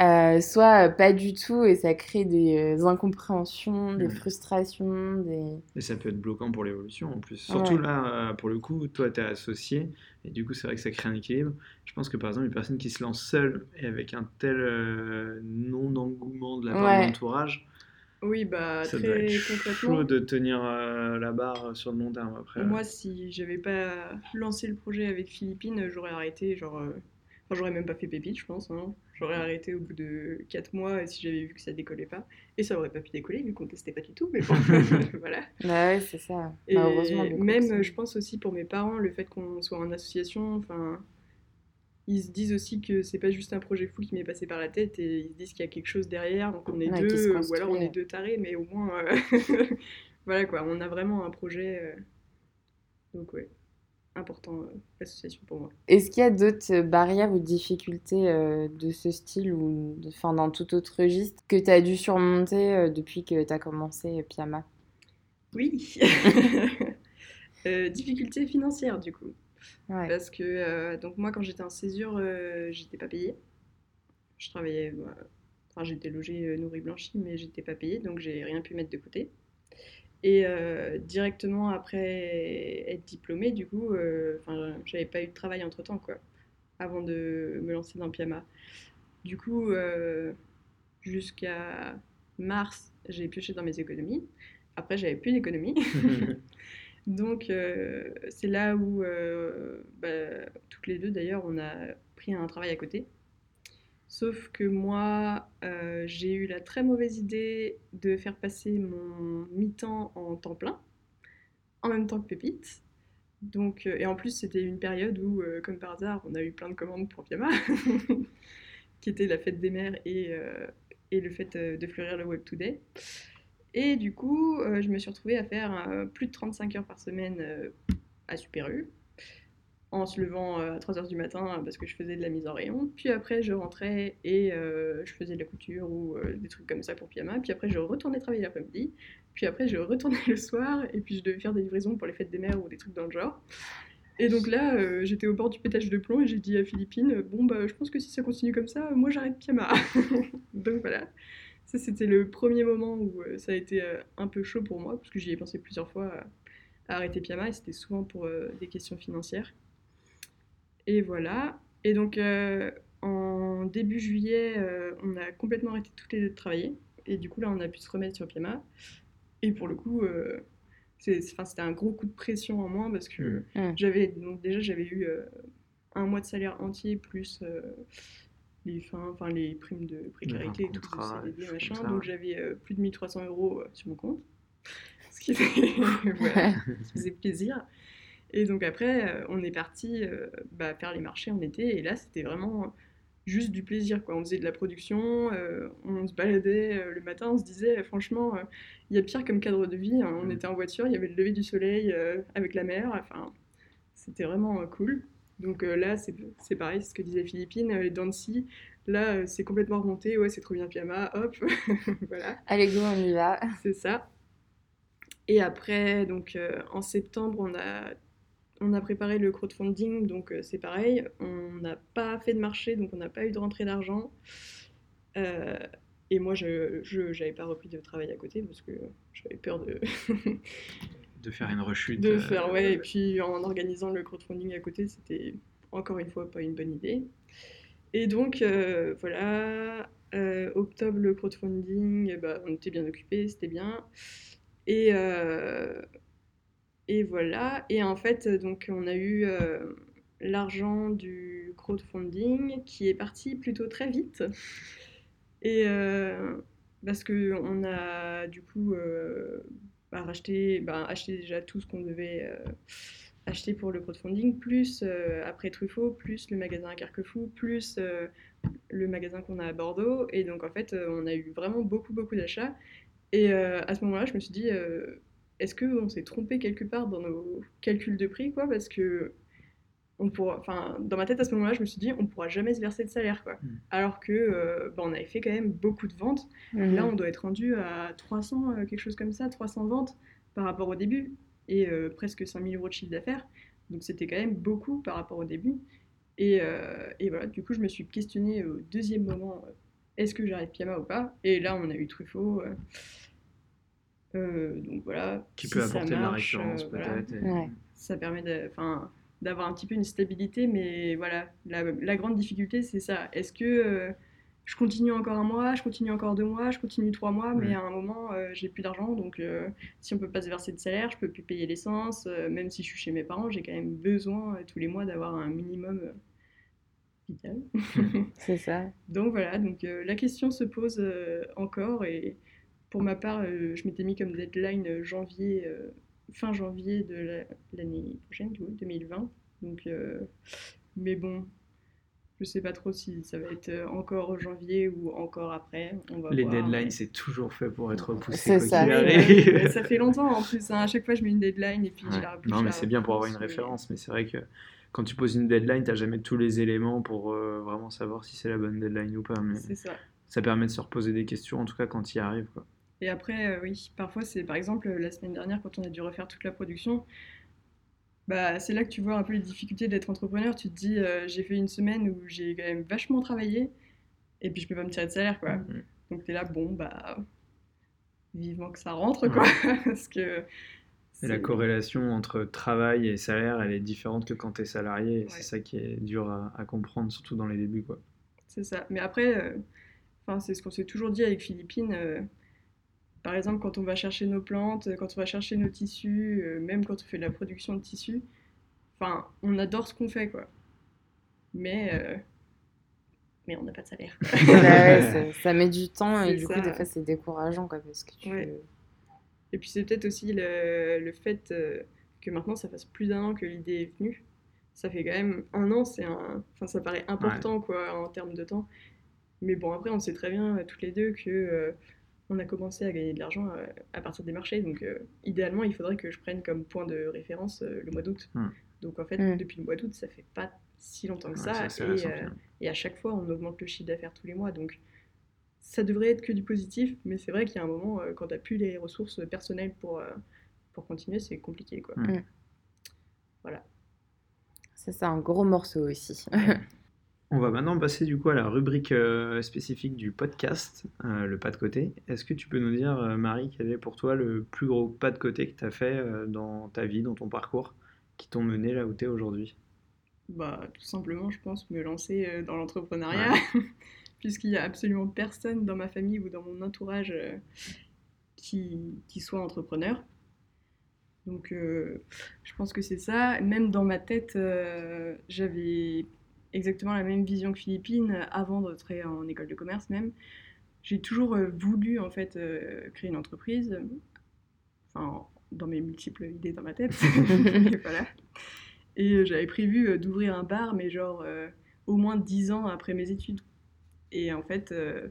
[SPEAKER 1] Euh, soit pas du tout et ça crée des euh, incompréhensions, des frustrations, des...
[SPEAKER 2] Et ça peut être bloquant pour l'évolution en plus. Surtout
[SPEAKER 1] Ouais.
[SPEAKER 2] là, euh, pour le coup, toi, tu es associé, et du coup, c'est vrai que ça crée un équilibre. Je pense que par exemple, une personne qui se lance seule et avec un tel euh, non-engouement de la part
[SPEAKER 1] Ouais.
[SPEAKER 2] de l'entourage,
[SPEAKER 3] Oui, bah
[SPEAKER 2] ça doit
[SPEAKER 3] très
[SPEAKER 2] être
[SPEAKER 3] concrètement.
[SPEAKER 2] chaud de tenir euh, la barre sur le long terme après.
[SPEAKER 3] Moi, si j'avais pas lancé le projet avec Philippines, j'aurais arrêté, genre. Euh, Enfin, j'aurais même pas fait pépite, je pense. hein. J'aurais arrêté au bout de 4 mois et si j'avais vu que ça décollait pas. Et ça aurait pas pu décoller vu qu'on testait pas du tout, mais bon, voilà.
[SPEAKER 1] Bah ouais, c'est ça.
[SPEAKER 3] Et
[SPEAKER 1] Bah, heureusement, du coup,
[SPEAKER 3] même,
[SPEAKER 1] ça-
[SPEAKER 3] je pense aussi pour mes parents, le fait qu'on soit en association, enfin, ils se disent aussi que c'est pas juste un projet fou qui m'est passé par la tête et ils se disent qu'il y a quelque chose derrière, donc on est
[SPEAKER 1] Ouais,
[SPEAKER 3] deux, ou alors on est deux tarés, mais au moins, euh, voilà quoi, on a vraiment un projet. euh, Donc ouais. Important euh, l'association pour moi.
[SPEAKER 1] Est-ce qu'il y a d'autres barrières ou difficultés euh, de ce style ou de, enfin, dans tout autre registre que tu as dû surmonter euh, depuis que tu as commencé Pyama
[SPEAKER 3] Oui Difficultés financières du coup.
[SPEAKER 1] Ouais.
[SPEAKER 3] Parce que donc moi quand j'étais en césure, j'étais pas payée. Je travaillais, bah, enfin j'étais logée nourrie blanchie mais j'étais pas payée donc j'ai rien pu mettre de côté. Et euh, directement après être diplômée, du coup, euh, enfin, j'avais pas eu de travail entre temps, quoi, avant de me lancer dans Pyama. Du coup, euh, jusqu'à mars, j'ai pioché dans mes économies. Après, j'avais plus d'économies. Donc, c'est là où, bah, toutes les deux d'ailleurs, on a pris un travail à côté. Sauf que moi, euh, j'ai eu la très mauvaise idée de faire passer mon mi-temps en temps plein, en même temps que Pépite. Donc, euh, et en plus, c'était une période où, euh, comme par hasard, on a eu plein de commandes pour Pyama, qui était la fête des mères et, et le fait de fleurir le Web Today. Et du coup, je me suis retrouvée à faire plus de 35 heures par semaine à Super U en se levant euh, à 3h du matin euh, parce que je faisais de la mise en rayon. Puis après, je rentrais et euh, je faisais de la couture ou des trucs comme ça pour pyjama. Puis après, je retournais travailler l'après-midi. Puis après, je retournais le soir et puis je devais faire des livraisons pour les fêtes des mères ou des trucs dans le genre. Et donc là, j'étais au bord du pétage de plomb et j'ai dit à Philippine Bon, bah, je pense que si ça continue comme ça, moi j'arrête pyjama. donc voilà. Ça, c'était le premier moment où ça a été un peu chaud pour moi parce que j'y ai pensé plusieurs fois à arrêter pyjama et c'était souvent pour des questions financières. Et voilà. Et donc, euh, en début juillet, euh, on a complètement arrêté toutes les deux de travailler. Et du coup, là, on a pu se remettre sur Pyama. Et pour le coup, euh, c'était un gros coup de pression en moins parce que
[SPEAKER 1] mmh.
[SPEAKER 3] j'avais donc déjà j'avais eu un mois de salaire entier plus les fins, enfin les primes de précarité et tout, CDD, machin. donc j'avais plus de 1300 euros sur mon compte, ce qui, voilà, ce qui faisait plaisir. Et donc après, euh, on est parti euh, bah, faire les marchés en été, et là, c'était vraiment juste du plaisir. Quoi. On faisait de la production, euh, on se baladait le matin, on se disait, franchement, il y a pire comme cadre de vie. Hein. On mm. était en voiture, il y avait le lever du soleil avec la mer, enfin, c'était vraiment cool. Donc là, c'est pareil, c'est ce que disait Philippine, les Dancy, là, c'est complètement remonté, ouais, c'est trop bien pyjama, hop, voilà.
[SPEAKER 1] Allez, go, on y va.
[SPEAKER 3] C'est ça. Et après, donc en septembre, on a on a préparé le crowdfunding, donc euh, c'est pareil. On n'a pas fait de marché, donc on n'a pas eu de rentrée d'argent. Euh, et moi, je n'avais pas repris de travail à côté parce que j'avais peur de.
[SPEAKER 2] de faire une rechute.
[SPEAKER 3] De euh, faire, ouais. Et puis en organisant le crowdfunding à côté, c'était encore une fois pas une bonne idée. Et donc, voilà. octobre, le crowdfunding, bah, on était bien occupés, c'était bien. Et et voilà. Et en fait, donc, on a eu euh, l'argent du crowdfunding qui est parti plutôt très vite. Et euh, parce qu'on a du coup euh, bah, racheté, bah, acheté déjà tout ce qu'on devait acheter pour le crowdfunding, plus après Truffaut, plus le magasin à Carquefou, plus le magasin qu'on a à Bordeaux. Et donc en fait, on a eu vraiment beaucoup, beaucoup d'achats. Et à ce moment-là, je me suis dit est-ce qu'on s'est trompé quelque part dans nos calculs de prix, quoi Parce que on pourra, enfin, dans ma tête à ce moment-là, je me suis dit, on pourra jamais se verser de salaire, quoi. Mm. Alors que, euh, bah, on avait fait quand même beaucoup de ventes. Mm-hmm. Là, on doit être rendu à 300, euh, quelque chose comme ça, 300 ventes par rapport au début, et euh, presque 5000 euros de chiffre d'affaires. Donc c'était quand même beaucoup par rapport au début. Et, et, voilà, du coup, je me suis questionnée au deuxième moment, est-ce que j'arrête Pyama ou pas? Et là, on a eu Truffaut. Euh, donc voilà.
[SPEAKER 2] Qui peut apporter de la récurrence euh, peut-être.
[SPEAKER 3] Ça permet d'avoir un petit peu une stabilité, mais voilà, la, grande difficulté c'est ça. Est-ce que euh, je continue encore un mois, je continue encore deux mois, je continue trois mois, mais à un moment j'ai plus d'argent, donc si on peut pas se verser de salaire, je peux plus payer l'essence, même si je suis chez mes parents, j'ai quand même besoin tous les mois d'avoir un minimum vital.
[SPEAKER 1] c'est ça.
[SPEAKER 3] donc voilà, donc la question se pose encore et pour ma part, euh, je m'étais mis comme deadline euh, janvier, euh, fin janvier de l'année prochaine, 2020. Donc, mais bon, Je sais pas trop si ça va être encore janvier ou encore après. On va
[SPEAKER 2] Les
[SPEAKER 3] voir,
[SPEAKER 2] deadlines,
[SPEAKER 3] mais-
[SPEAKER 2] c'est toujours fait pour être repoussé.
[SPEAKER 1] C'est ça.
[SPEAKER 3] Ouais, ça fait longtemps en plus. hein. À chaque fois, je mets une deadline et puis je
[SPEAKER 2] Ouais.
[SPEAKER 3] la repousse.
[SPEAKER 2] Non,
[SPEAKER 3] je
[SPEAKER 2] mais c'est bien pour avoir une référence. Mais c'est vrai que quand tu poses une deadline, t'as jamais tous les éléments pour euh, vraiment savoir si c'est la bonne deadline ou pas. Mais
[SPEAKER 3] C'est ça.
[SPEAKER 2] ça permet de se reposer des questions, en tout cas quand il arrive. Quoi.
[SPEAKER 3] Et après, euh, oui, parfois, c'est par exemple la semaine dernière, quand on a dû refaire toute la production, bah, c'est là que tu vois un peu les difficultés d'être entrepreneur. Tu te dis, euh, j'ai fait une semaine où j'ai quand même vachement travaillé et puis je peux pas me tirer de salaire, quoi.
[SPEAKER 2] Mhm.
[SPEAKER 3] Donc t'es là, bon, bah, vivement que ça rentre, quoi. Parce que.
[SPEAKER 2] Et la corrélation entre travail et salaire, elle est différente que quand tu es salarié.
[SPEAKER 3] Ouais.
[SPEAKER 2] c'est ça qui est dur à, à comprendre, surtout dans les débuts. Quoi.
[SPEAKER 3] C'est ça. Mais après, euh, c'est ce qu'on s'est toujours dit avec Philippine. Par exemple, quand on va chercher nos plantes, euh, quand on va chercher nos tissus, euh, même quand on fait de la production de tissus, enfin, on adore ce qu'on fait, quoi. Mais, euh, mais on n'a pas de salaire.
[SPEAKER 1] ouais, ça- ça met du temps et du coup, des fois, c'est décourageant quoi, parce que tu.
[SPEAKER 3] Ouais. Et puis c'est peut-être aussi le, le fait que maintenant ça fasse plus d'un an que l'idée est venue. Ça fait quand même un an, c'est un... enfin, ça paraît important quoi en termes de temps. Mais bon, après, on sait très bien toutes les deux que euh, on a commencé à gagner de l'argent euh, à partir des marchés. Donc euh, idéalement, il faudrait que je prenne comme point de référence euh, le mois d'août.
[SPEAKER 2] Hmm.
[SPEAKER 3] Donc en fait,
[SPEAKER 1] Hmm.
[SPEAKER 3] depuis le mois d'août, ça fait pas si longtemps que
[SPEAKER 2] Ouais,
[SPEAKER 3] ça. et, euh, à chaque fois, on augmente le chiffre d'affaires tous les mois. Donc, ça devrait être que du positif. Mais c'est vrai qu'il y a un moment, euh, quand tu n'as plus les ressources personnelles pour, euh, pour continuer, c'est compliqué. Quoi.
[SPEAKER 2] Mm.
[SPEAKER 1] Ça, c'est un gros morceau aussi.
[SPEAKER 2] On va maintenant passer du coup à la rubrique euh, spécifique du podcast, euh, le pas de côté. Est-ce que tu peux nous dire, euh, Marie, quel est pour toi le plus gros pas de côté que tu as fait dans ta vie, dans ton parcours, qui t'ont mené là où tu es aujourd'hui?
[SPEAKER 3] Bah, tout simplement, je pense, me lancer dans l'entrepreneuriat. Puisqu'il n'y a absolument personne dans ma famille ou dans mon entourage qui, qui soit entrepreneur. Donc, je pense que c'est ça. Même dans ma tête, j'avais exactement la même vision que Philippine avant d'entrer en école de commerce même. J'ai toujours euh, voulu en fait euh, créer une entreprise. Enfin, dans mes multiples idées dans ma tête. Et voilà. Et euh, j'avais prévu euh, d'ouvrir un bar, mais genre euh, au moins 10 ans après mes études. Et en fait, euh,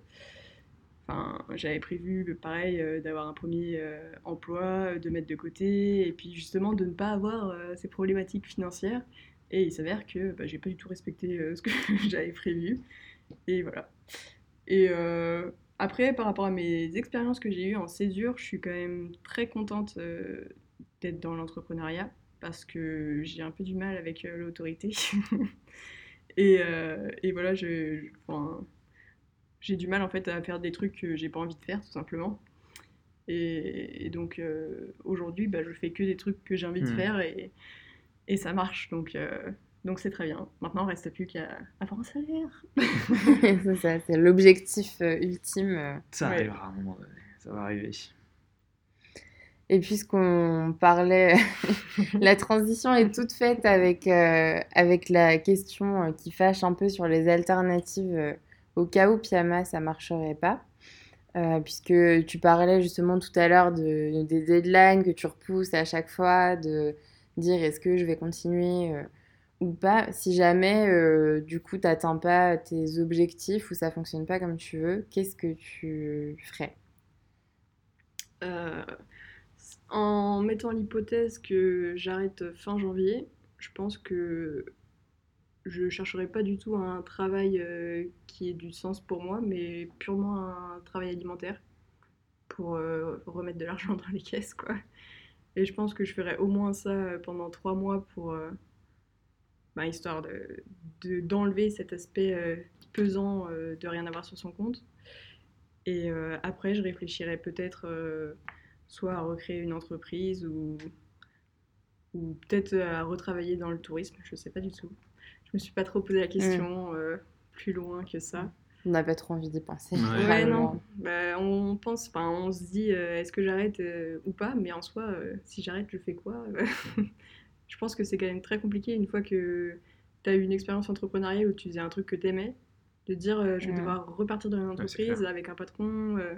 [SPEAKER 3] j'avais prévu, pareil, euh, d'avoir un premier euh, emploi, euh, de mettre de côté, et puis justement de ne pas avoir euh, ces problématiques financières. Et il s'avère que bah, j'ai pas du tout respecté euh, ce que j'avais prévu. Et voilà. Et euh, après, par rapport à mes expériences que j'ai eues en césure, je suis quand même très contente euh, d'être dans l'entrepreneuriat parce que j'ai un peu du mal avec l'autorité. et, et voilà, enfin, j'ai du mal en fait à faire des trucs que j'ai pas envie de faire tout simplement. Et, et donc aujourd'hui, bah, je fais que des trucs que j'ai envie de
[SPEAKER 2] Hmm.
[SPEAKER 3] faire et, et ça marche. Donc euh, donc c'est très bien. Maintenant, il reste plus qu'à avoir un salaire.
[SPEAKER 1] c'est ça, c'est l'objectif euh, ultime. euh.
[SPEAKER 2] Ça
[SPEAKER 3] Ouais.
[SPEAKER 2] arrivera à un moment donné, ça va arriver.
[SPEAKER 1] Et puisqu'on parlait, la transition est toute faite avec, euh, avec la question euh, qui fâche un peu sur les alternatives euh, au cas où Pyama ça marcherait pas. Euh, puisque tu parlais justement tout à l'heure de, des deadlines que tu repousses à chaque fois, de dire est-ce que je vais continuer euh, ou pas. Si jamais euh, du coup tu n'atteins pas tes objectifs ou ça fonctionne pas comme tu veux, qu'est-ce que tu ferais?
[SPEAKER 3] Euh, en mettant l'hypothèse que j'arrête fin janvier, je pense que je chercherai pas du tout un travail qui ait du sens pour moi, mais purement un travail alimentaire pour remettre de l'argent dans les caisses, quoi. Et je pense que je ferai au moins ça euh, pendant trois mois pour, euh, bah, histoire de, de- d'enlever cet aspect euh, pesant euh, de rien avoir sur son compte. Et après, je réfléchirai peut-être soit à recréer une entreprise ou, ou peut-être à retravailler dans le tourisme, je sais pas du tout. Je me suis pas trop posé la question plus loin que ça.
[SPEAKER 1] On n'a pas trop envie d'y penser.
[SPEAKER 2] Ouais.
[SPEAKER 3] Non. Bah, on pense, enfin, on se dit, euh, est-ce que j'arrête euh, ou pas Mais en soi, euh, si j'arrête, je fais quoi Je pense que c'est quand même très compliqué une fois que tu as eu une expérience entrepreneuriale où tu faisais un truc que tu aimais, de dire, euh, je vais
[SPEAKER 1] Ouais.
[SPEAKER 3] devoir repartir dans une entreprise avec un patron euh,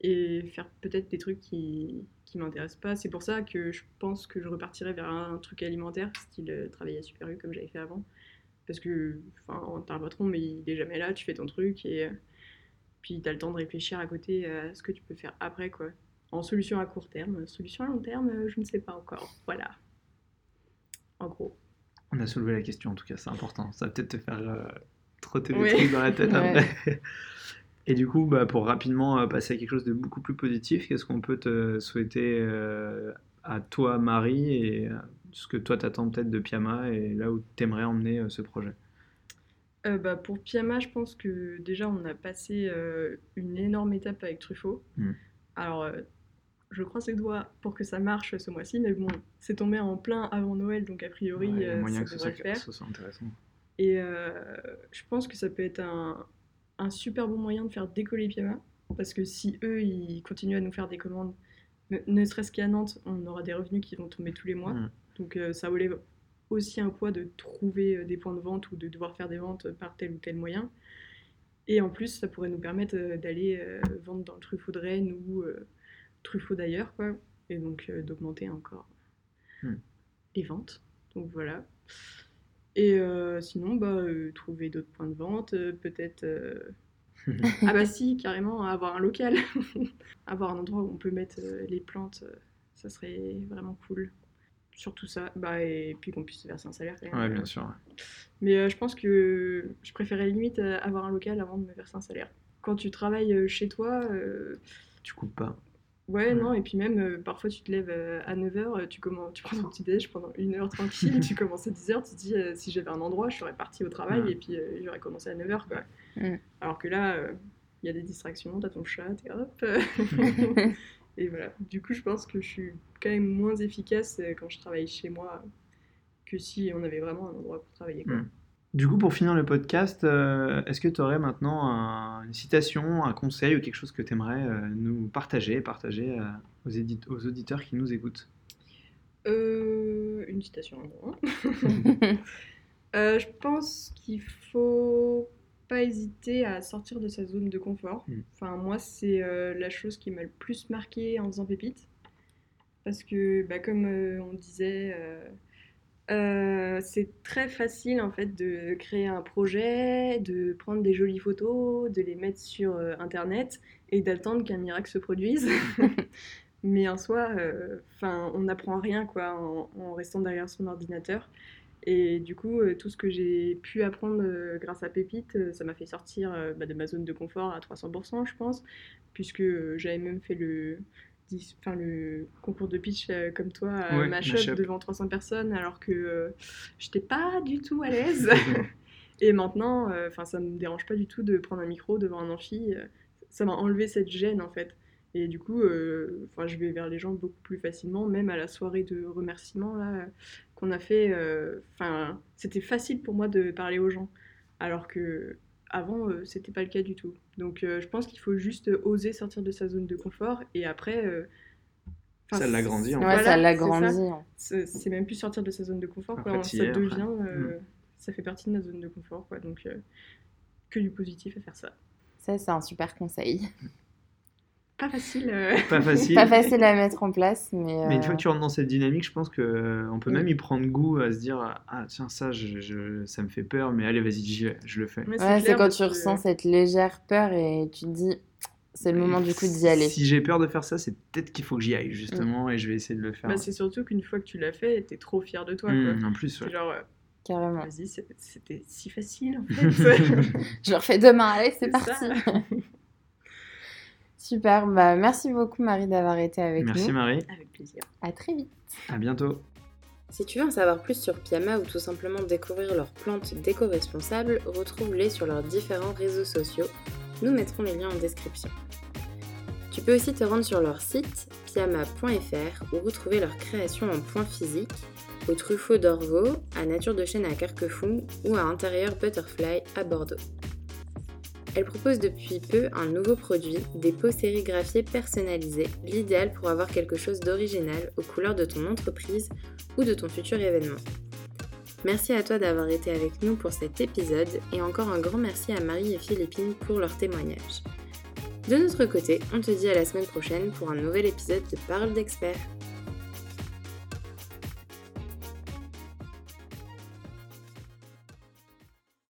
[SPEAKER 3] et faire peut-être des trucs qui qui m'intéressent pas. C'est pour ça que je pense que je repartirai vers un, truc alimentaire, style euh, travailler à Super U comme j'avais fait avant. Parce que enfin, t'as un patron, mais il est jamais là, tu fais ton truc et euh, puis t'as le temps de réfléchir à côté à ce que tu peux faire après, quoi. En solution à court terme, solution à long terme, euh, je ne sais pas encore. Voilà. En gros.
[SPEAKER 2] On a soulevé la question en tout cas, c'est important. Ça va peut-être te faire euh, trotter des
[SPEAKER 3] Ouais.
[SPEAKER 2] trucs dans la tête
[SPEAKER 1] Ouais.
[SPEAKER 2] après. Et du coup, bah, pour rapidement euh, passer à quelque chose de beaucoup plus positif, qu'est-ce qu'on peut te souhaiter euh, à toi, Marie, et euh, ce que toi t'attends peut-être de Pyama et là où t'aimerais emmener euh, ce projet
[SPEAKER 3] Euh, bah, pour Pyama, je pense que déjà on a passé euh, une énorme étape avec Truffaut.
[SPEAKER 2] Mm.
[SPEAKER 3] Alors, euh, je croise les doigts pour que ça marche ce mois-ci, mais bon, c'est tombé en plein avant Noël, donc a priori,
[SPEAKER 2] Ouais, moyen
[SPEAKER 3] ça
[SPEAKER 2] que ce soit,
[SPEAKER 3] faire.
[SPEAKER 2] ce soit intéressant.
[SPEAKER 3] Et je pense que ça peut être un, un super bon moyen de faire décoller Pyama, parce que si eux, ils continuent à nous faire des commandes, ne, serait-ce qu'à Nantes, on aura des revenus qui vont tomber tous les mois.
[SPEAKER 2] Mm.
[SPEAKER 3] Donc euh, ça relève aussi un poids de trouver euh, des points de vente ou de devoir faire des ventes par tel ou tel moyen. Et en plus, ça pourrait nous permettre euh, d'aller vendre dans le Truffaut de Rennes ou Truffaut d'ailleurs, quoi. Et donc d'augmenter encore
[SPEAKER 2] Hmm.
[SPEAKER 3] les ventes. Donc voilà. Et euh, sinon, bah, euh, trouver d'autres points de vente, euh, peut-être. Ah bah si, carrément, avoir un local. avoir un endroit où on peut mettre les plantes, ça serait vraiment cool. Surtout ça, bah, et puis qu'on puisse se verser un salaire quand même.
[SPEAKER 2] Ouais, bien sûr. ouais.
[SPEAKER 3] Mais euh, je pense que je préférais limite euh, avoir un local avant de me verser un salaire. Quand tu travailles euh, chez toi, euh,
[SPEAKER 2] Tu coupes pas.
[SPEAKER 3] ouais, non, et puis même euh, parfois tu te lèves euh, à 9h, tu, commen- tu prends ton petit déj pendant une heure tranquille, tu commences à 10h, tu te dis euh, si j'avais un endroit, je serais parti au travail et puis euh, j'aurais commencé à 9h. Quoi. Alors que là, euh, il y a des distractions, t'as ton chat, et hop. et voilà. Du coup, je pense que je suis quand même moins efficace euh, quand je travaille chez moi que si on avait vraiment un endroit pour travailler. Quoi.
[SPEAKER 2] Mm. Du coup, pour finir le podcast, euh, est-ce que tu aurais maintenant un- une citation, un conseil ou quelque chose que tu aimerais nous partager, partager euh, aux, édite- aux auditeurs qui nous écoutent?
[SPEAKER 3] Euh, une citation, non. Euh, je pense qu'il faut pas hésiter à sortir de sa zone de confort.
[SPEAKER 2] Mm.
[SPEAKER 3] Enfin, moi, c'est euh, la chose qui m'a le plus marqué en faisant Pépite. Parce que, bah, comme euh, on disait, euh, c'est très facile en fait de créer un projet, de prendre des jolies photos, de les mettre sur Internet et d'attendre qu'un miracle se produise. Mais en soi, on n'apprend rien quoi, en, en restant derrière son ordinateur. Et du coup, euh, tout ce que j'ai pu apprendre euh, grâce à Pépite, euh, ça m'a fait sortir euh, bah, de ma zone de confort à 300%, je pense, puisque euh, j'avais même fait le, enfin, le concours de pitch euh, comme toi à
[SPEAKER 2] Ouais,
[SPEAKER 3] Mashup devant 300 personnes, alors que euh, j'étais pas du tout à l'aise. Et maintenant, euh, enfin, ça me dérange pas du tout de prendre un micro devant un amphi. euh, Ça m'a enlevé cette gêne en fait. Et du coup, euh, enfin, je vais vers les gens beaucoup plus facilement, même à la soirée de remerciements là qu'on a fait. euh, Enfin, c'était facile pour moi de parler aux gens, alors que avant, euh, c'était pas le cas du tout. Donc, euh, je pense qu'il faut juste oser sortir de sa zone de confort et après. euh,
[SPEAKER 2] Ça l'agrandit, en
[SPEAKER 1] Ouais,
[SPEAKER 2] fait.
[SPEAKER 1] ça
[SPEAKER 3] c'est
[SPEAKER 1] l'agrandit. hein.
[SPEAKER 3] c'est même plus sortir de sa zone de confort, quoi.
[SPEAKER 2] Après,
[SPEAKER 3] Ça devient, euh,
[SPEAKER 2] Mm.
[SPEAKER 3] ça fait partie de notre zone de confort, quoi. Donc, euh, que du positif à faire ça.
[SPEAKER 1] Ça, c'est un super conseil.
[SPEAKER 3] Pas facile. euh.
[SPEAKER 2] Pas facile.
[SPEAKER 1] Pas facile à mettre en place, mais.
[SPEAKER 2] Mais une
[SPEAKER 1] euh,
[SPEAKER 2] fois que tu rentres dans cette dynamique, je pense que euh, on peut
[SPEAKER 1] Oui.
[SPEAKER 2] même y prendre goût à se dire ah tiens ça je, je- ça me fait peur mais allez vas-y j'y vais, je le fais.
[SPEAKER 3] Ouais,
[SPEAKER 1] c'est quand tu
[SPEAKER 3] que-
[SPEAKER 1] ressens cette légère peur et tu te dis, c'est le moment du coup d'y aller.
[SPEAKER 2] Si j'ai peur de faire ça, c'est peut-être qu'il faut que j'y aille justement et je vais essayer de le faire.
[SPEAKER 3] Bah, c'est surtout qu'une fois que tu l'as fait, t'es trop fier de toi, quoi.
[SPEAKER 2] Mmh, en plus, ouais.
[SPEAKER 3] genre, euh,
[SPEAKER 1] Carrément.
[SPEAKER 3] vas-y, c'était si facile, en fait.
[SPEAKER 1] Je le refais demain, allez, c'est
[SPEAKER 3] C'est
[SPEAKER 1] parti. Super, bah merci beaucoup Marie d'avoir été avec
[SPEAKER 2] Merci
[SPEAKER 1] nous.
[SPEAKER 2] Marie,
[SPEAKER 3] Avec plaisir.
[SPEAKER 1] À très vite.
[SPEAKER 2] à bientôt.
[SPEAKER 1] Si tu veux en savoir plus sur Pyama ou tout simplement découvrir leurs plantes déco-responsables, retrouve-les sur leurs différents réseaux sociaux. Nous mettrons les liens en description. Tu peux aussi te rendre sur leur site pyama.fr ou retrouver leurs créations en point physique au Truffaut d'Orvaux, à Nature de Chêne à Carquefou ou à Intérieur Butterfly à Bordeaux. Elle propose depuis peu un nouveau produit, des pots sérigraphiés personnalisés, l'idéal pour avoir quelque chose d'original aux couleurs de ton entreprise ou de ton futur événement. Merci à toi d'avoir été avec nous pour cet épisode et encore un grand merci à Marie et Philippine pour leur témoignage. De notre côté, on te dit à la semaine prochaine pour un nouvel épisode de Parole d'experts.